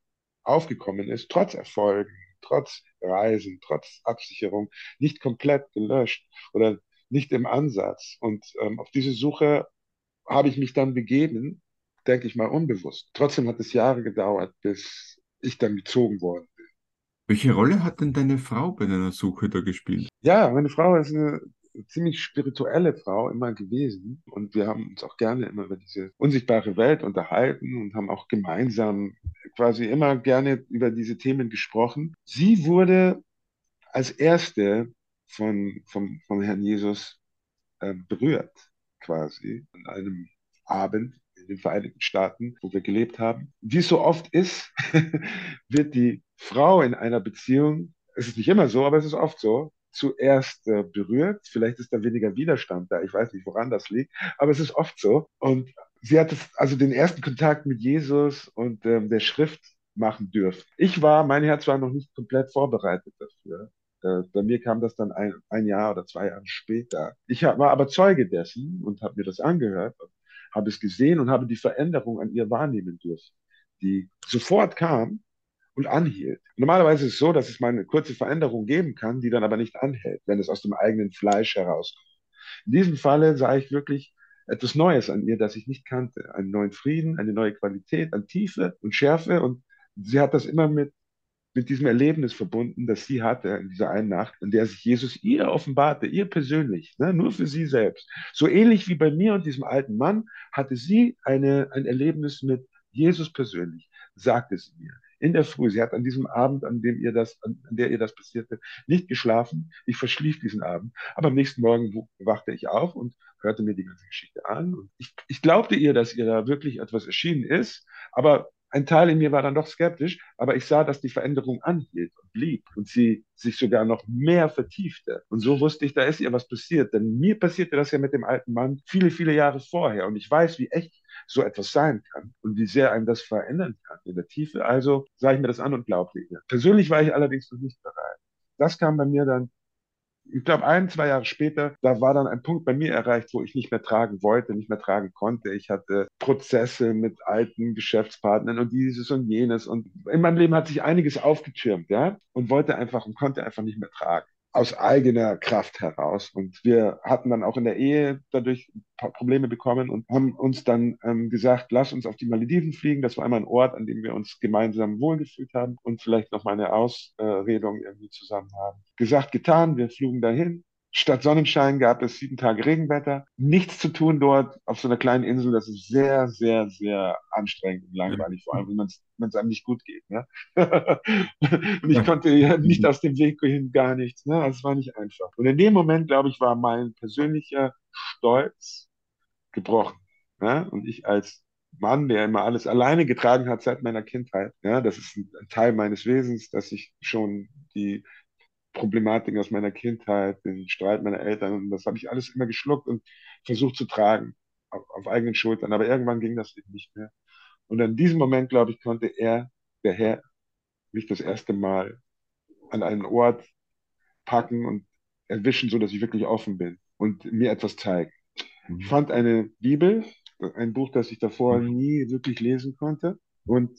aufgekommen ist, trotz Erfolgen, trotz Reisen, trotz Absicherung, nicht komplett gelöscht oder nicht im Ansatz. Und ähm, auf diese Suche habe ich mich dann begeben denke ich mal, unbewusst. Trotzdem hat es Jahre gedauert, bis ich dann gezogen worden bin. Welche Rolle hat denn deine Frau bei deiner Suche da gespielt? Ja, meine Frau ist eine ziemlich spirituelle Frau immer gewesen und wir haben uns auch gerne immer über diese unsichtbare Welt unterhalten und haben auch gemeinsam quasi immer gerne über diese Themen gesprochen. Sie wurde als erste von, vom, vom Herrn Jesus äh, berührt, quasi, an einem Abend in den Vereinigten Staaten, wo wir gelebt haben. Wie es so oft ist, wird die Frau in einer Beziehung, es ist nicht immer so, aber es ist oft so, zuerst äh, berührt. Vielleicht ist da weniger Widerstand da. Ich weiß nicht, woran das liegt, aber es ist oft so. Und sie hat also den ersten Kontakt mit Jesus und ähm, der Schrift machen dürfen. Ich war, mein Herz war noch nicht komplett vorbereitet dafür. Bei mir kam das dann ein, ein Jahr oder zwei Jahre später. Ich war aber Zeuge dessen und habe mir das angehört und habe es gesehen und habe die Veränderung an ihr wahrnehmen dürfen, die sofort kam und anhielt. Normalerweise ist es so, dass es mal eine kurze Veränderung geben kann, die dann aber nicht anhält, wenn es aus dem eigenen Fleisch herauskommt. In diesem Falle sah ich wirklich etwas Neues an ihr, das ich nicht kannte. Einen neuen Frieden, eine neue Qualität an Tiefe und Schärfe. Und sie hat das immer mit mit diesem Erlebnis verbunden, das sie hatte in dieser einen Nacht, in der sich Jesus ihr offenbarte, ihr persönlich, ne, nur für sie selbst. So ähnlich wie bei mir und diesem alten Mann hatte sie eine, ein Erlebnis mit Jesus persönlich, sagte sie mir. In der Früh, sie hat an diesem Abend, an dem ihr das, an, der ihr das passierte, nicht geschlafen. Ich verschlief diesen Abend. Aber am nächsten Morgen wachte ich auf und hörte mir die ganze Geschichte an. Und ich, ich glaubte ihr, dass ihr da wirklich etwas erschienen ist. Aber ein Teil in mir war dann doch skeptisch, aber ich sah, dass die Veränderung anhielt und blieb und sie sich sogar noch mehr vertiefte. Und so wusste ich, da ist ihr was passiert. Denn mir passierte das ja mit dem alten Mann viele, viele Jahre vorher. Und ich weiß, wie echt so etwas sein kann und wie sehr einem das verändern kann in der Tiefe. Also sah ich mir das an und glaubte ihr. Persönlich war ich allerdings noch nicht bereit. Das kam bei mir dann ich glaube, ein, zwei Jahre später, da war dann ein Punkt bei mir erreicht, wo ich nicht mehr tragen wollte, nicht mehr tragen konnte. Ich hatte Prozesse mit alten Geschäftspartnern und dieses und jenes. Und in meinem Leben hat sich einiges aufgetürmt, ja, und wollte einfach und konnte einfach nicht mehr tragen aus eigener Kraft heraus. Und wir hatten dann auch in der Ehe dadurch Probleme bekommen und haben uns dann ähm, gesagt, lass uns auf die Malediven fliegen. Das war immer ein Ort, an dem wir uns gemeinsam wohlgefühlt haben und vielleicht noch mal eine Ausredung irgendwie zusammen haben. Gesagt, getan, wir flogen dahin Statt Sonnenschein gab es sieben Tage Regenwetter. Nichts zu tun dort auf so einer kleinen Insel. Das ist sehr, sehr, sehr anstrengend und langweilig, vor allem wenn es einem nicht gut geht. Ne? und ich konnte ja nicht aus dem Weg gehen, gar nichts. Ne? Also es war nicht einfach. Und in dem Moment, glaube ich, war mein persönlicher Stolz gebrochen. Ne? Und ich als Mann, der immer alles alleine getragen hat seit meiner Kindheit. Ja, das ist ein Teil meines Wesens, dass ich schon die Problematiken aus meiner Kindheit, den Streit meiner Eltern. Und das habe ich alles immer geschluckt und versucht zu tragen auf, auf, eigenen Schultern. Aber irgendwann ging das eben nicht mehr. Und in diesem Moment, glaube ich, konnte er, der Herr, mich das erste Mal an einen Ort packen und erwischen, so dass ich wirklich offen bin und mir etwas zeigen. Mhm. Ich fand eine Bibel, ein Buch, das ich davor mhm. nie wirklich lesen konnte und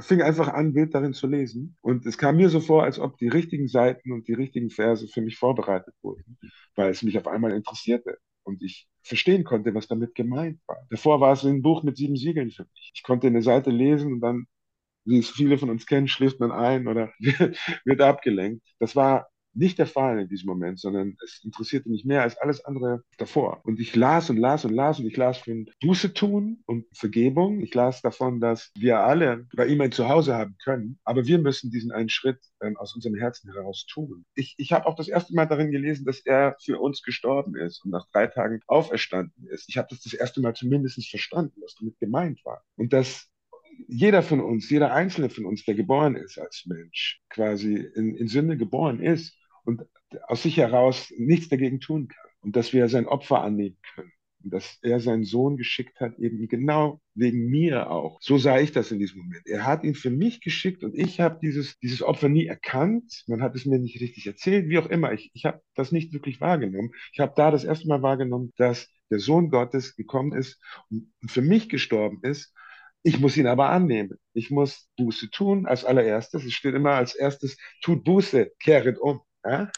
fing einfach an, wild darin zu lesen. Und es kam mir so vor, als ob die richtigen Seiten und die richtigen Verse für mich vorbereitet wurden, weil es mich auf einmal interessierte und ich verstehen konnte, was damit gemeint war. Davor war es ein Buch mit sieben Siegeln für mich. Ich konnte eine Seite lesen und dann, wie es viele von uns kennen, schläft man ein oder wird abgelenkt. Das war nicht der Fall in diesem Moment, sondern es interessierte mich mehr als alles andere davor. Und ich las und las und las und ich las von Buße tun und Vergebung. Ich las davon, dass wir alle bei ihm ein Zuhause haben können, aber wir müssen diesen einen Schritt ähm, aus unserem Herzen heraus tun. Ich, ich habe auch das erste Mal darin gelesen, dass er für uns gestorben ist und nach drei Tagen auferstanden ist. Ich habe das das erste Mal zumindest verstanden, was damit gemeint war. Und dass jeder von uns, jeder einzelne von uns, der geboren ist als Mensch, quasi in, in Sünde geboren ist und aus sich heraus nichts dagegen tun kann und dass wir sein Opfer annehmen können und dass er seinen Sohn geschickt hat, eben genau wegen mir auch. So sah ich das in diesem Moment. Er hat ihn für mich geschickt und ich habe dieses, dieses Opfer nie erkannt. Man hat es mir nicht richtig erzählt, wie auch immer. Ich, ich habe das nicht wirklich wahrgenommen. Ich habe da das erste Mal wahrgenommen, dass der Sohn Gottes gekommen ist und für mich gestorben ist. Ich muss ihn aber annehmen. Ich muss Buße tun als allererstes. Es steht immer als erstes, tut Buße, kehret um. Ja?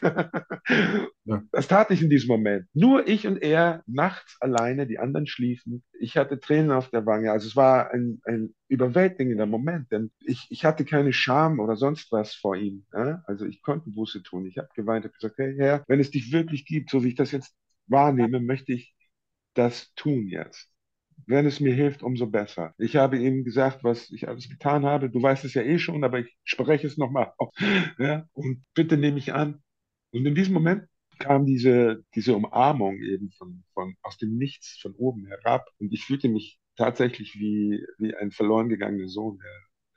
ja. Das tat ich in diesem Moment. Nur ich und er nachts alleine, die anderen schliefen. Ich hatte Tränen auf der Wange. Also es war ein, ein überwältigender Moment, denn ich, ich hatte keine Scham oder sonst was vor ihm. Ja? Also ich konnte Buße tun. Ich habe geweint, habe gesagt, hey Herr, wenn es dich wirklich gibt, so wie ich das jetzt wahrnehme, möchte ich das tun jetzt. Wenn es mir hilft, umso besser. Ich habe ihm gesagt, was ich alles getan habe. Du weißt es ja eh schon, aber ich spreche es nochmal. Ja? Und bitte nehme ich an. Und in diesem Moment kam diese, diese Umarmung eben von, von, aus dem Nichts, von oben herab. Und ich fühlte mich tatsächlich wie, wie ein verloren gegangener Sohn,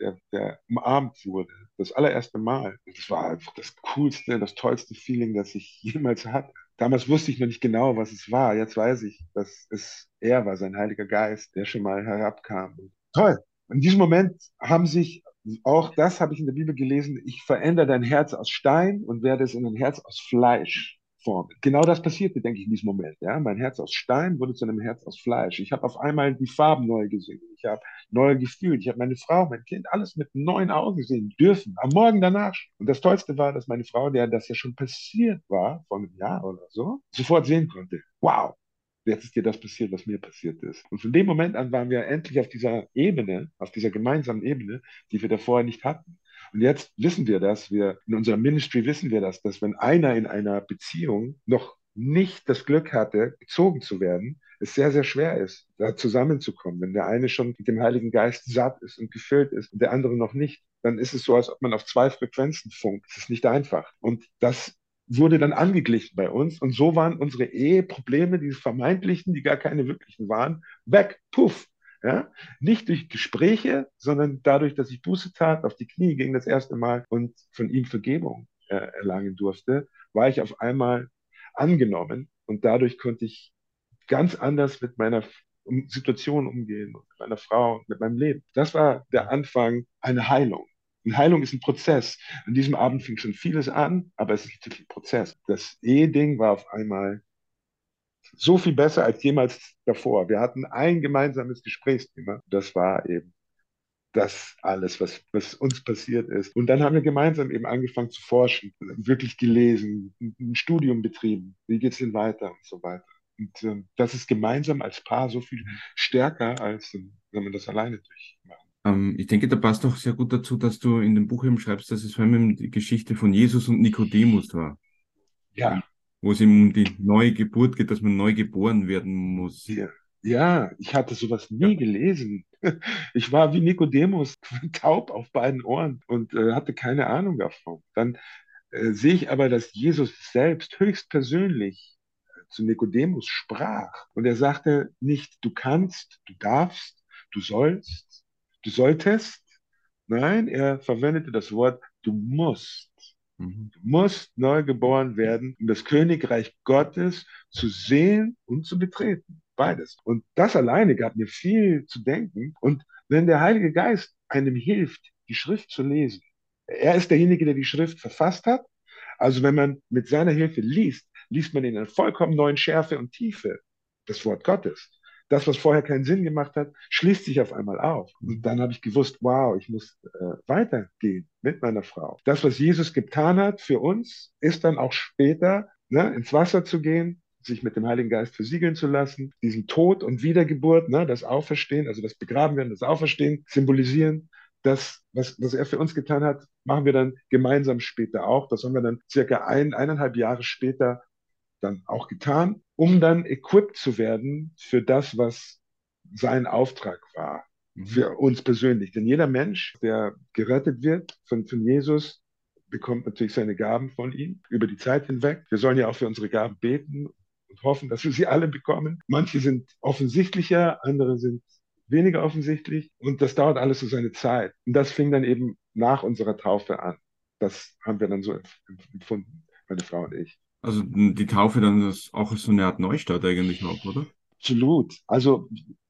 der, der, der umarmt wurde. Das allererste Mal. Und das war einfach das coolste, das tollste Feeling, das ich jemals hatte. Damals wusste ich noch nicht genau, was es war. Jetzt weiß ich, dass es er war, sein Heiliger Geist, der schon mal herabkam. Toll. In diesem Moment haben sich, auch das habe ich in der Bibel gelesen, ich verändere dein Herz aus Stein und werde es in ein Herz aus Fleisch formen. Genau das passierte, denke ich, in diesem Moment. Ja? Mein Herz aus Stein wurde zu einem Herz aus Fleisch. Ich habe auf einmal die Farben neu gesehen. Ich habe neu gefühlt. Ich habe meine Frau, mein Kind, alles mit neuen Augen sehen dürfen. Am Morgen danach. Und das Tollste war, dass meine Frau, der das ja schon passiert war, vor einem Jahr oder so, sofort sehen konnte. Wow, jetzt ist dir das passiert, was mir passiert ist. Und von dem Moment an waren wir endlich auf dieser Ebene, auf dieser gemeinsamen Ebene, die wir da vorher nicht hatten. Und jetzt wissen wir das, wir in unserer Ministry wissen wir das, dass wenn einer in einer Beziehung noch nicht das Glück hatte, gezogen zu werden, es sehr, sehr schwer ist, da zusammenzukommen. Wenn der eine schon mit dem Heiligen Geist satt ist und gefüllt ist und der andere noch nicht, dann ist es so, als ob man auf zwei Frequenzen funkt. Es ist nicht einfach. Und das wurde dann angeglichen bei uns. Und so waren unsere Eheprobleme, diese vermeintlichen, die gar keine wirklichen waren, weg. Puff. Ja? Nicht durch Gespräche, sondern dadurch, dass ich Buße tat, auf die Knie ging das erste Mal und von ihm Vergebung äh, erlangen durfte, war ich auf einmal angenommen und dadurch konnte ich ganz anders mit meiner Situation umgehen, mit meiner Frau, mit meinem Leben. Das war der Anfang einer Heilung. Und Heilung ist ein Prozess. An diesem Abend fing schon vieles an, aber es ist natürlich ein Prozess. Das Eheding war auf einmal so viel besser als jemals davor. Wir hatten ein gemeinsames Gesprächsthema. Das war eben das alles, was, was uns passiert ist. Und dann haben wir gemeinsam eben angefangen zu forschen, wirklich gelesen, ein Studium betrieben. Wie geht es denn weiter und so weiter. Und äh, das ist gemeinsam als Paar so viel stärker, als äh, wenn man das alleine durchmacht. Ähm, ich denke, da passt auch sehr gut dazu, dass du in dem Buch eben schreibst, dass es vor allem die Geschichte von Jesus und Nikodemus war. Ja wo es ihm um die neue Geburt geht, dass man neu geboren werden muss. Ja, ja ich hatte sowas nie ja. gelesen. Ich war wie Nikodemus, taub auf beiden Ohren und äh, hatte keine Ahnung davon. Dann äh, sehe ich aber, dass Jesus selbst höchstpersönlich äh, zu Nikodemus sprach. Und er sagte nicht, du kannst, du darfst, du sollst, du solltest. Nein, er verwendete das Wort, du musst. Mhm. Du musst neu geboren werden, um das Königreich Gottes zu sehen und zu betreten. Beides. Und das alleine gab mir viel zu denken. Und wenn der Heilige Geist einem hilft, die Schrift zu lesen, er ist derjenige, der die Schrift verfasst hat. Also wenn man mit seiner Hilfe liest, liest man in einer vollkommen neuen Schärfe und Tiefe das Wort Gottes das, was vorher keinen Sinn gemacht hat, schließt sich auf einmal auf. Und dann habe ich gewusst, wow, ich muss äh, weitergehen mit meiner Frau. Das, was Jesus getan hat für uns, ist dann auch später ne, ins Wasser zu gehen, sich mit dem Heiligen Geist versiegeln zu lassen, diesen Tod und Wiedergeburt, ne, das Auferstehen, also das Begraben werden, das Auferstehen symbolisieren. Das, was, was er für uns getan hat, machen wir dann gemeinsam später auch. Das haben wir dann circa ein, eineinhalb Jahre später dann auch getan, um dann equipped zu werden für das, was sein Auftrag war, mhm. für uns persönlich. Denn jeder Mensch, der gerettet wird von, von Jesus, bekommt natürlich seine Gaben von ihm über die Zeit hinweg. Wir sollen ja auch für unsere Gaben beten und hoffen, dass wir sie alle bekommen. Manche sind offensichtlicher, andere sind weniger offensichtlich und das dauert alles so seine Zeit. Und das fing dann eben nach unserer Taufe an. Das haben wir dann so empfunden meine Frau und ich. Also die Taufe dann ist auch so eine Art Neustart eigentlich auch, oder? Absolut. Also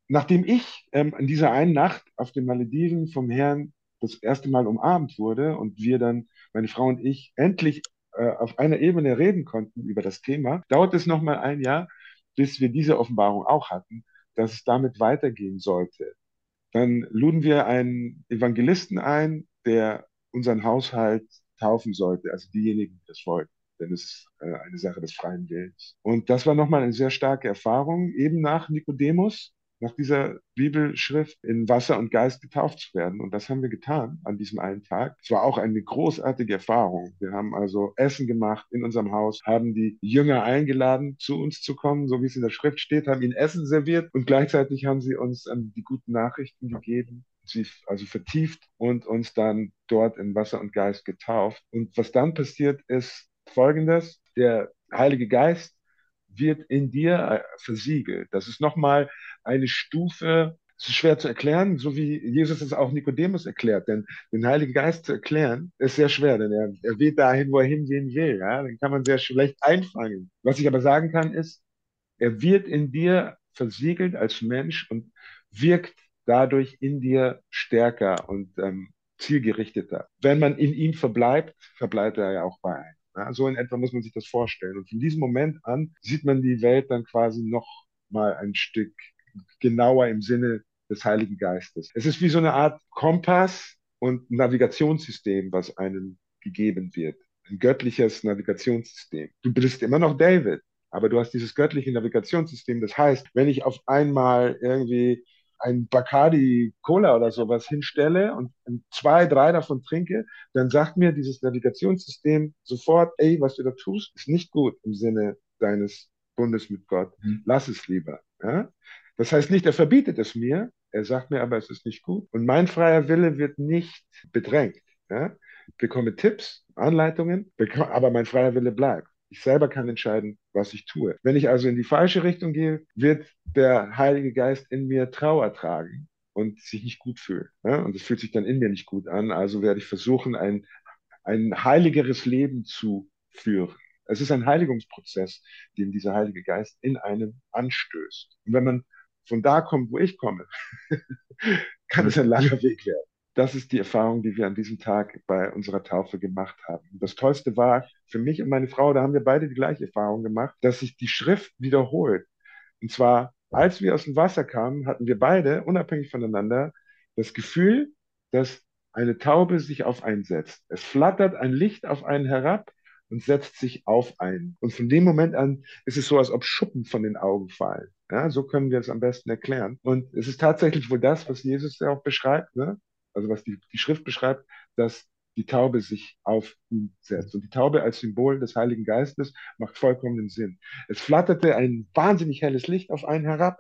nachdem ich ähm, in dieser einen Nacht auf den Malediven vom Herrn das erste Mal umarmt wurde und wir dann, meine Frau und ich, endlich äh, auf einer Ebene reden konnten über das Thema, dauert es nochmal ein Jahr, bis wir diese Offenbarung auch hatten, dass es damit weitergehen sollte. Dann luden wir einen Evangelisten ein, der unseren Haushalt taufen sollte, also diejenigen, die das wollten denn es ist äh, eine Sache des freien Willens. Und das war nochmal eine sehr starke Erfahrung, eben nach Nikodemus, nach dieser Bibelschrift in Wasser und Geist getauft zu werden. Und das haben wir getan an diesem einen Tag. Es war auch eine großartige Erfahrung. Wir haben also Essen gemacht in unserem Haus, haben die Jünger eingeladen, zu uns zu kommen, so wie es in der Schrift steht, haben ihnen Essen serviert und gleichzeitig haben sie uns ähm, die guten Nachrichten gegeben sie also vertieft und uns dann dort in Wasser und Geist getauft. Und was dann passiert ist folgendes, der Heilige Geist wird in dir äh, versiegelt. Das ist nochmal eine Stufe, es ist schwer zu erklären, so wie Jesus es auch Nikodemus erklärt. Denn den Heiligen Geist zu erklären, ist sehr schwer, denn er, er weht dahin, wo er hingehen will. Ja? Den kann man sehr schlecht einfangen. Was ich aber sagen kann, ist, er wird in dir versiegelt als Mensch und wirkt dadurch in dir stärker und ähm, zielgerichteter. Wenn man in ihm verbleibt, verbleibt er ja auch bei einem. Ja, so in etwa muss man sich das vorstellen. Und von diesem Moment an sieht man die Welt dann quasi noch mal ein Stück genauer im Sinne des Heiligen Geistes. Es ist wie so eine Art Kompass und Navigationssystem, was einem gegeben wird. Ein göttliches Navigationssystem. Du bist immer noch David, aber du hast dieses göttliche Navigationssystem. Das heißt, wenn ich auf einmal irgendwie ein Bacardi Cola oder sowas hinstelle und zwei, drei davon trinke, dann sagt mir dieses Navigationssystem sofort, ey, was du da tust, ist nicht gut im Sinne deines Bundes mit Gott. Mhm. Lass es lieber. Ja? Das heißt nicht, er verbietet es mir, er sagt mir aber, es ist nicht gut. Und mein freier Wille wird nicht bedrängt. Ja? Ich bekomme Tipps, Anleitungen, aber mein freier Wille bleibt. Ich selber kann entscheiden, was ich tue. Wenn ich also in die falsche Richtung gehe, wird der Heilige Geist in mir Trauer tragen und sich nicht gut fühlen. Ja? Und es fühlt sich dann in mir nicht gut an. Also werde ich versuchen, ein, ein heiligeres Leben zu führen. Es ist ein Heiligungsprozess, den dieser Heilige Geist in einem anstößt. Und wenn man von da kommt, wo ich komme, kann es ein langer Weg werden das ist die Erfahrung, die wir an diesem Tag bei unserer Taufe gemacht haben. Das Tollste war für mich und meine Frau, da haben wir beide die gleiche Erfahrung gemacht, dass sich die Schrift wiederholt. Und zwar, als wir aus dem Wasser kamen, hatten wir beide, unabhängig voneinander, das Gefühl, dass eine Taube sich auf einen setzt. Es flattert ein Licht auf einen herab und setzt sich auf einen. Und von dem Moment an ist es so, als ob Schuppen von den Augen fallen. Ja, so können wir es am besten erklären. Und es ist tatsächlich wohl das, was Jesus ja auch beschreibt. Ne? Also was die, die Schrift beschreibt, dass die Taube sich auf ihn setzt. Und die Taube als Symbol des Heiligen Geistes macht vollkommenen Sinn. Es flatterte ein wahnsinnig helles Licht auf einen herab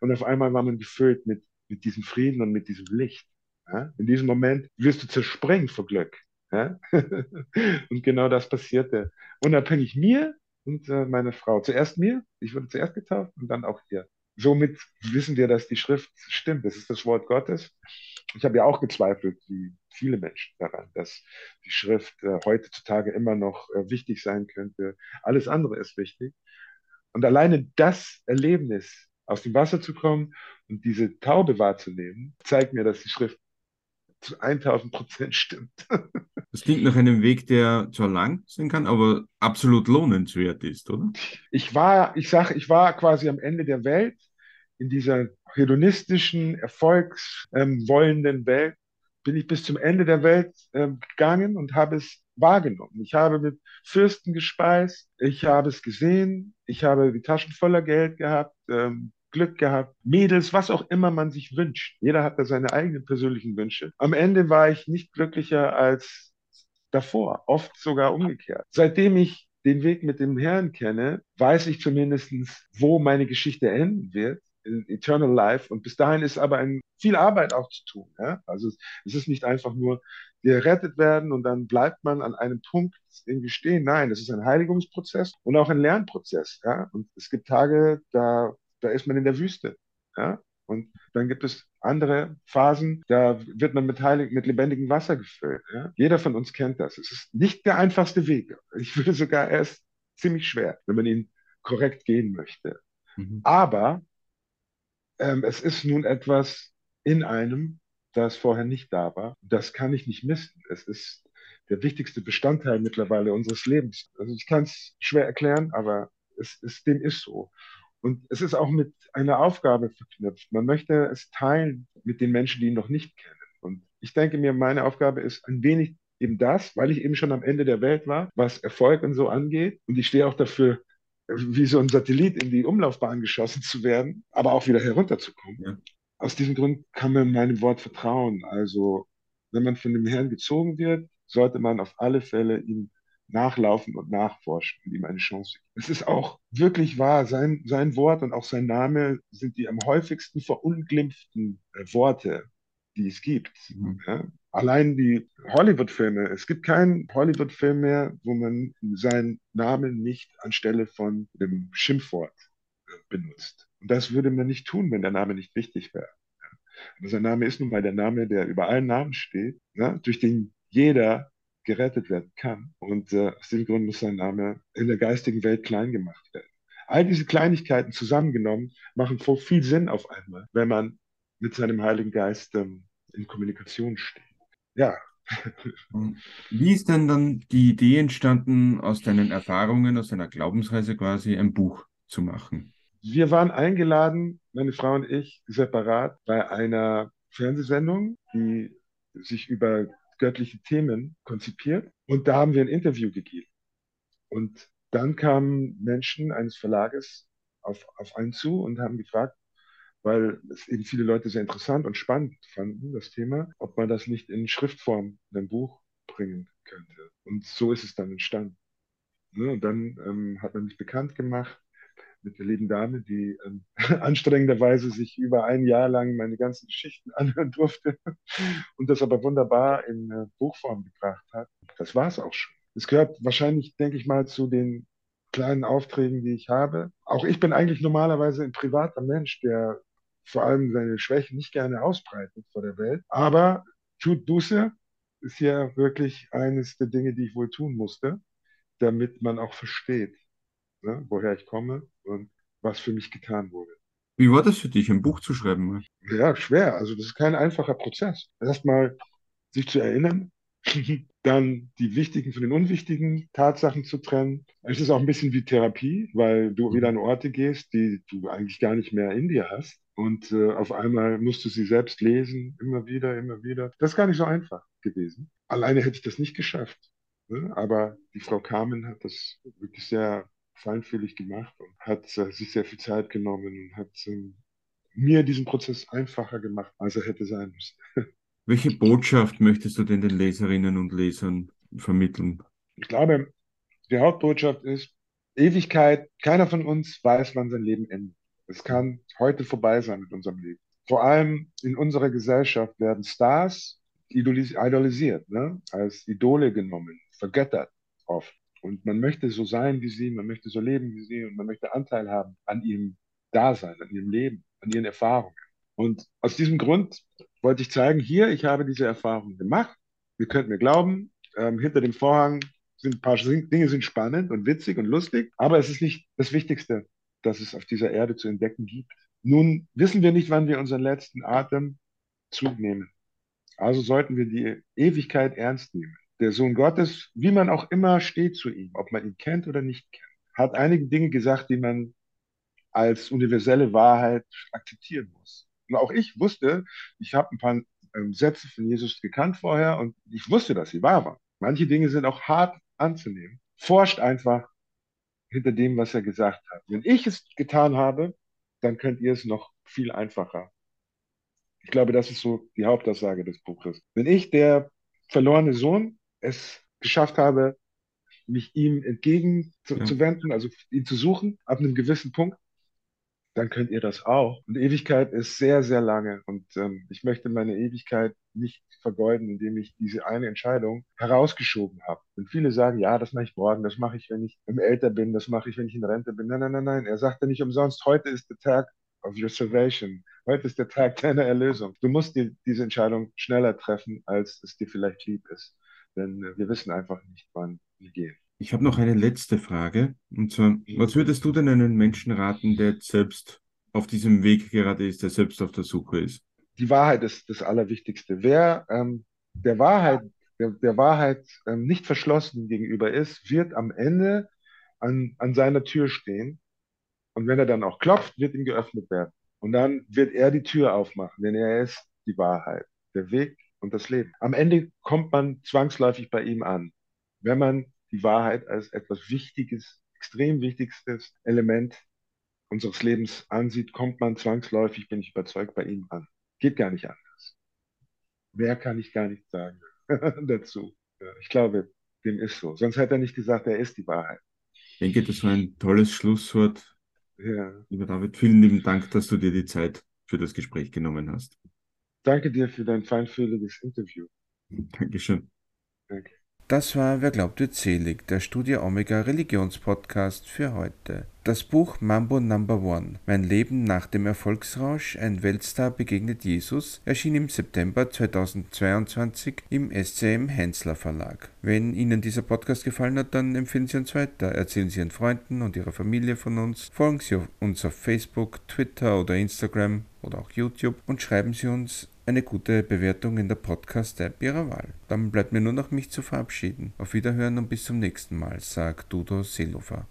und auf einmal war man gefüllt mit, mit diesem Frieden und mit diesem Licht. Ja? In diesem Moment wirst du zerspringen vor Glück. Ja? und genau das passierte. Unabhängig mir und äh, meiner Frau. Zuerst mir, ich wurde zuerst getauft und dann auch ihr. Somit wissen wir, dass die Schrift stimmt. Das ist das Wort Gottes ich habe ja auch gezweifelt, wie viele Menschen daran, dass die Schrift äh, heutzutage immer noch äh, wichtig sein könnte. Alles andere ist wichtig. Und alleine das Erlebnis, aus dem Wasser zu kommen und diese Taube wahrzunehmen, zeigt mir, dass die Schrift zu 1000 Prozent stimmt. Das klingt nach einem Weg, der zwar lang sein kann, aber absolut lohnenswert ist, oder? Ich war, ich sage, ich war quasi am Ende der Welt in dieser hedonistischen, erfolgswollenden ähm, Welt bin ich bis zum Ende der Welt ähm, gegangen und habe es wahrgenommen. Ich habe mit Fürsten gespeist, ich habe es gesehen, ich habe die Taschen voller Geld gehabt, ähm, Glück gehabt, Mädels, was auch immer man sich wünscht. Jeder hat da seine eigenen persönlichen Wünsche. Am Ende war ich nicht glücklicher als davor, oft sogar umgekehrt. Seitdem ich den Weg mit dem Herrn kenne, weiß ich zumindest, wo meine Geschichte enden wird Eternal Life. Und bis dahin ist aber ein, viel Arbeit auch zu tun. Ja? Also es ist nicht einfach nur gerettet werden und dann bleibt man an einem Punkt irgendwie stehen. Nein, das ist ein Heiligungsprozess und auch ein Lernprozess. Ja? Und es gibt Tage, da, da ist man in der Wüste. Ja? Und dann gibt es andere Phasen, da wird man mit, heilig, mit lebendigem Wasser gefüllt. Ja? Jeder von uns kennt das. Es ist nicht der einfachste Weg. Ich würde sogar erst ziemlich schwer, wenn man ihn korrekt gehen möchte. Mhm. Aber ähm, es ist nun etwas in einem, das vorher nicht da war. Das kann ich nicht missen. Es ist der wichtigste Bestandteil mittlerweile unseres Lebens. Also ich kann es schwer erklären, aber es ist, dem ist so. Und es ist auch mit einer Aufgabe verknüpft. Man möchte es teilen mit den Menschen, die ihn noch nicht kennen. Und ich denke mir, meine Aufgabe ist ein wenig eben das, weil ich eben schon am Ende der Welt war, was Erfolg und so angeht. Und ich stehe auch dafür, wie so ein Satellit in die Umlaufbahn geschossen zu werden, aber auch wieder herunterzukommen. Ja. Aus diesem Grund kann man meinem Wort vertrauen. Also, wenn man von dem Herrn gezogen wird, sollte man auf alle Fälle ihm nachlaufen und nachforschen und ihm eine Chance geben. Es ist auch wirklich wahr, sein, sein Wort und auch sein Name sind die am häufigsten verunglimpften Worte, die es gibt. Mhm. Ja? Allein die Hollywood-Filme, es gibt keinen Hollywood-Film mehr, wo man seinen Namen nicht anstelle von dem Schimpfwort äh, benutzt. Und das würde man nicht tun, wenn der Name nicht wichtig wäre. Aber sein Name ist nun mal der Name, der über allen Namen steht, ja? durch den jeder gerettet werden kann. Und äh, aus diesem Grund muss sein Name in der geistigen Welt klein gemacht werden. All diese Kleinigkeiten zusammengenommen machen viel Sinn auf einmal, wenn man mit seinem Heiligen Geist ähm, in Kommunikation steht. Ja. Wie ist denn dann die Idee entstanden, aus deinen Erfahrungen, aus deiner Glaubensreise quasi ein Buch zu machen? Wir waren eingeladen, meine Frau und ich, separat bei einer Fernsehsendung, die sich über göttliche Themen konzipiert. Und da haben wir ein Interview gegeben. Und dann kamen Menschen eines Verlages auf, auf einen zu und haben gefragt, weil es eben viele Leute sehr interessant und spannend fanden, das Thema, ob man das nicht in Schriftform in ein Buch bringen könnte. Und so ist es dann entstanden. Ne, und dann ähm, hat man mich bekannt gemacht mit der lieben Dame, die ähm, anstrengenderweise sich über ein Jahr lang meine ganzen Geschichten anhören durfte und das aber wunderbar in äh, Buchform gebracht hat. Das war es auch schon. Es gehört wahrscheinlich, denke ich mal, zu den kleinen Aufträgen, die ich habe. Auch ich bin eigentlich normalerweise ein privater Mensch, der vor allem seine Schwächen nicht gerne ausbreitet vor der Welt. Aber tut Buße ist ja wirklich eines der Dinge, die ich wohl tun musste, damit man auch versteht, ne, woher ich komme und was für mich getan wurde. Wie war das für dich, ein Buch zu schreiben? Ja, schwer. Also das ist kein einfacher Prozess. Erstmal sich zu erinnern, dann die wichtigen von den unwichtigen Tatsachen zu trennen. Es ist auch ein bisschen wie Therapie, weil du wieder an Orte gehst, die du eigentlich gar nicht mehr in dir hast. Und äh, auf einmal musst du sie selbst lesen, immer wieder, immer wieder. Das ist gar nicht so einfach gewesen. Alleine hätte ich das nicht geschafft. Ne? Aber die Frau Carmen hat das wirklich sehr feinfühlig gemacht und hat äh, sich sehr viel Zeit genommen und hat ähm, mir diesen Prozess einfacher gemacht, als er hätte sein müssen. Welche Botschaft möchtest du denn den Leserinnen und Lesern vermitteln? Ich glaube, die Hauptbotschaft ist, Ewigkeit, keiner von uns weiß, wann sein Leben endet. Es kann heute vorbei sein mit unserem Leben. Vor allem in unserer Gesellschaft werden Stars idolisiert, ne? als Idole genommen, vergöttert oft. Und man möchte so sein wie sie, man möchte so leben wie sie und man möchte Anteil haben an ihrem Dasein, an ihrem Leben, an ihren Erfahrungen. Und aus diesem Grund wollte ich zeigen, hier, ich habe diese Erfahrung gemacht. Ihr könnt mir glauben, ähm, hinter dem Vorhang sind ein paar Dinge sind spannend und witzig und lustig, aber es ist nicht das Wichtigste, das es auf dieser Erde zu entdecken gibt. Nun wissen wir nicht, wann wir unseren letzten Atem zunehmen. Also sollten wir die Ewigkeit ernst nehmen der Sohn Gottes, wie man auch immer steht zu ihm, ob man ihn kennt oder nicht kennt, hat einige Dinge gesagt, die man als universelle Wahrheit akzeptieren muss. Und auch ich wusste, ich habe ein paar ähm, Sätze von Jesus gekannt vorher und ich wusste, dass sie wahr waren. Manche Dinge sind auch hart anzunehmen. Forscht einfach hinter dem, was er gesagt hat. Wenn ich es getan habe, dann könnt ihr es noch viel einfacher. Ich glaube, das ist so die Hauptaussage des Buches. Wenn ich der verlorene Sohn es geschafft habe, mich ihm entgegenzuwenden, ja. also ihn zu suchen, ab einem gewissen Punkt, dann könnt ihr das auch. Und Ewigkeit ist sehr, sehr lange. Und ähm, ich möchte meine Ewigkeit nicht vergeuden, indem ich diese eine Entscheidung herausgeschoben habe. Und viele sagen, ja, das mache ich morgen, das mache ich, wenn ich älter bin, das mache ich, wenn ich in Rente bin. Nein, nein, nein, nein. Er sagte nicht umsonst, heute ist der Tag of your salvation. Heute ist der Tag deiner Erlösung. Du musst dir diese Entscheidung schneller treffen, als es dir vielleicht lieb ist. Denn äh, wir wissen einfach nicht, wann wir gehen. Ich habe noch eine letzte Frage. Und zwar, was würdest du denn einem Menschen raten, der selbst auf diesem Weg gerade ist, der selbst auf der Suche ist? Die Wahrheit ist das Allerwichtigste. Wer ähm, der Wahrheit, der, der Wahrheit ähm, nicht verschlossen gegenüber ist, wird am Ende an, an seiner Tür stehen. Und wenn er dann auch klopft, wird ihm geöffnet werden. Und dann wird er die Tür aufmachen, denn er ist die Wahrheit, der Weg und das Leben. Am Ende kommt man zwangsläufig bei ihm an, wenn man die Wahrheit als etwas Wichtiges, extrem wichtigstes Element unseres Lebens ansieht, kommt man zwangsläufig, bin ich überzeugt, bei ihm an. Geht gar nicht anders. Mehr kann ich gar nicht sagen dazu. Ich glaube, dem ist so. Sonst hätte er nicht gesagt, er ist die Wahrheit. Ich denke, das war ein tolles Schlusswort. Ja. Lieber David, vielen lieben Dank, dass du dir die Zeit für das Gespräch genommen hast. Danke dir für dein feinfühliges Interview. Dankeschön. Danke. Das war Wer glaubt wird selig, der Studio Omega Religionspodcast für heute. Das Buch Mambo Number One, Mein Leben nach dem Erfolgsrausch, ein Weltstar begegnet Jesus, erschien im September 2022 im SCM Hensler Verlag. Wenn Ihnen dieser Podcast gefallen hat, dann empfehlen Sie uns weiter, erzählen Sie Ihren Freunden und Ihrer Familie von uns, folgen Sie uns auf Facebook, Twitter oder Instagram oder auch YouTube und schreiben Sie uns eine gute Bewertung in der Podcast-App Ihrer Wahl. Dann bleibt mir nur noch mich zu verabschieden. Auf Wiederhören und bis zum nächsten Mal, sagt Dudo Seelofer.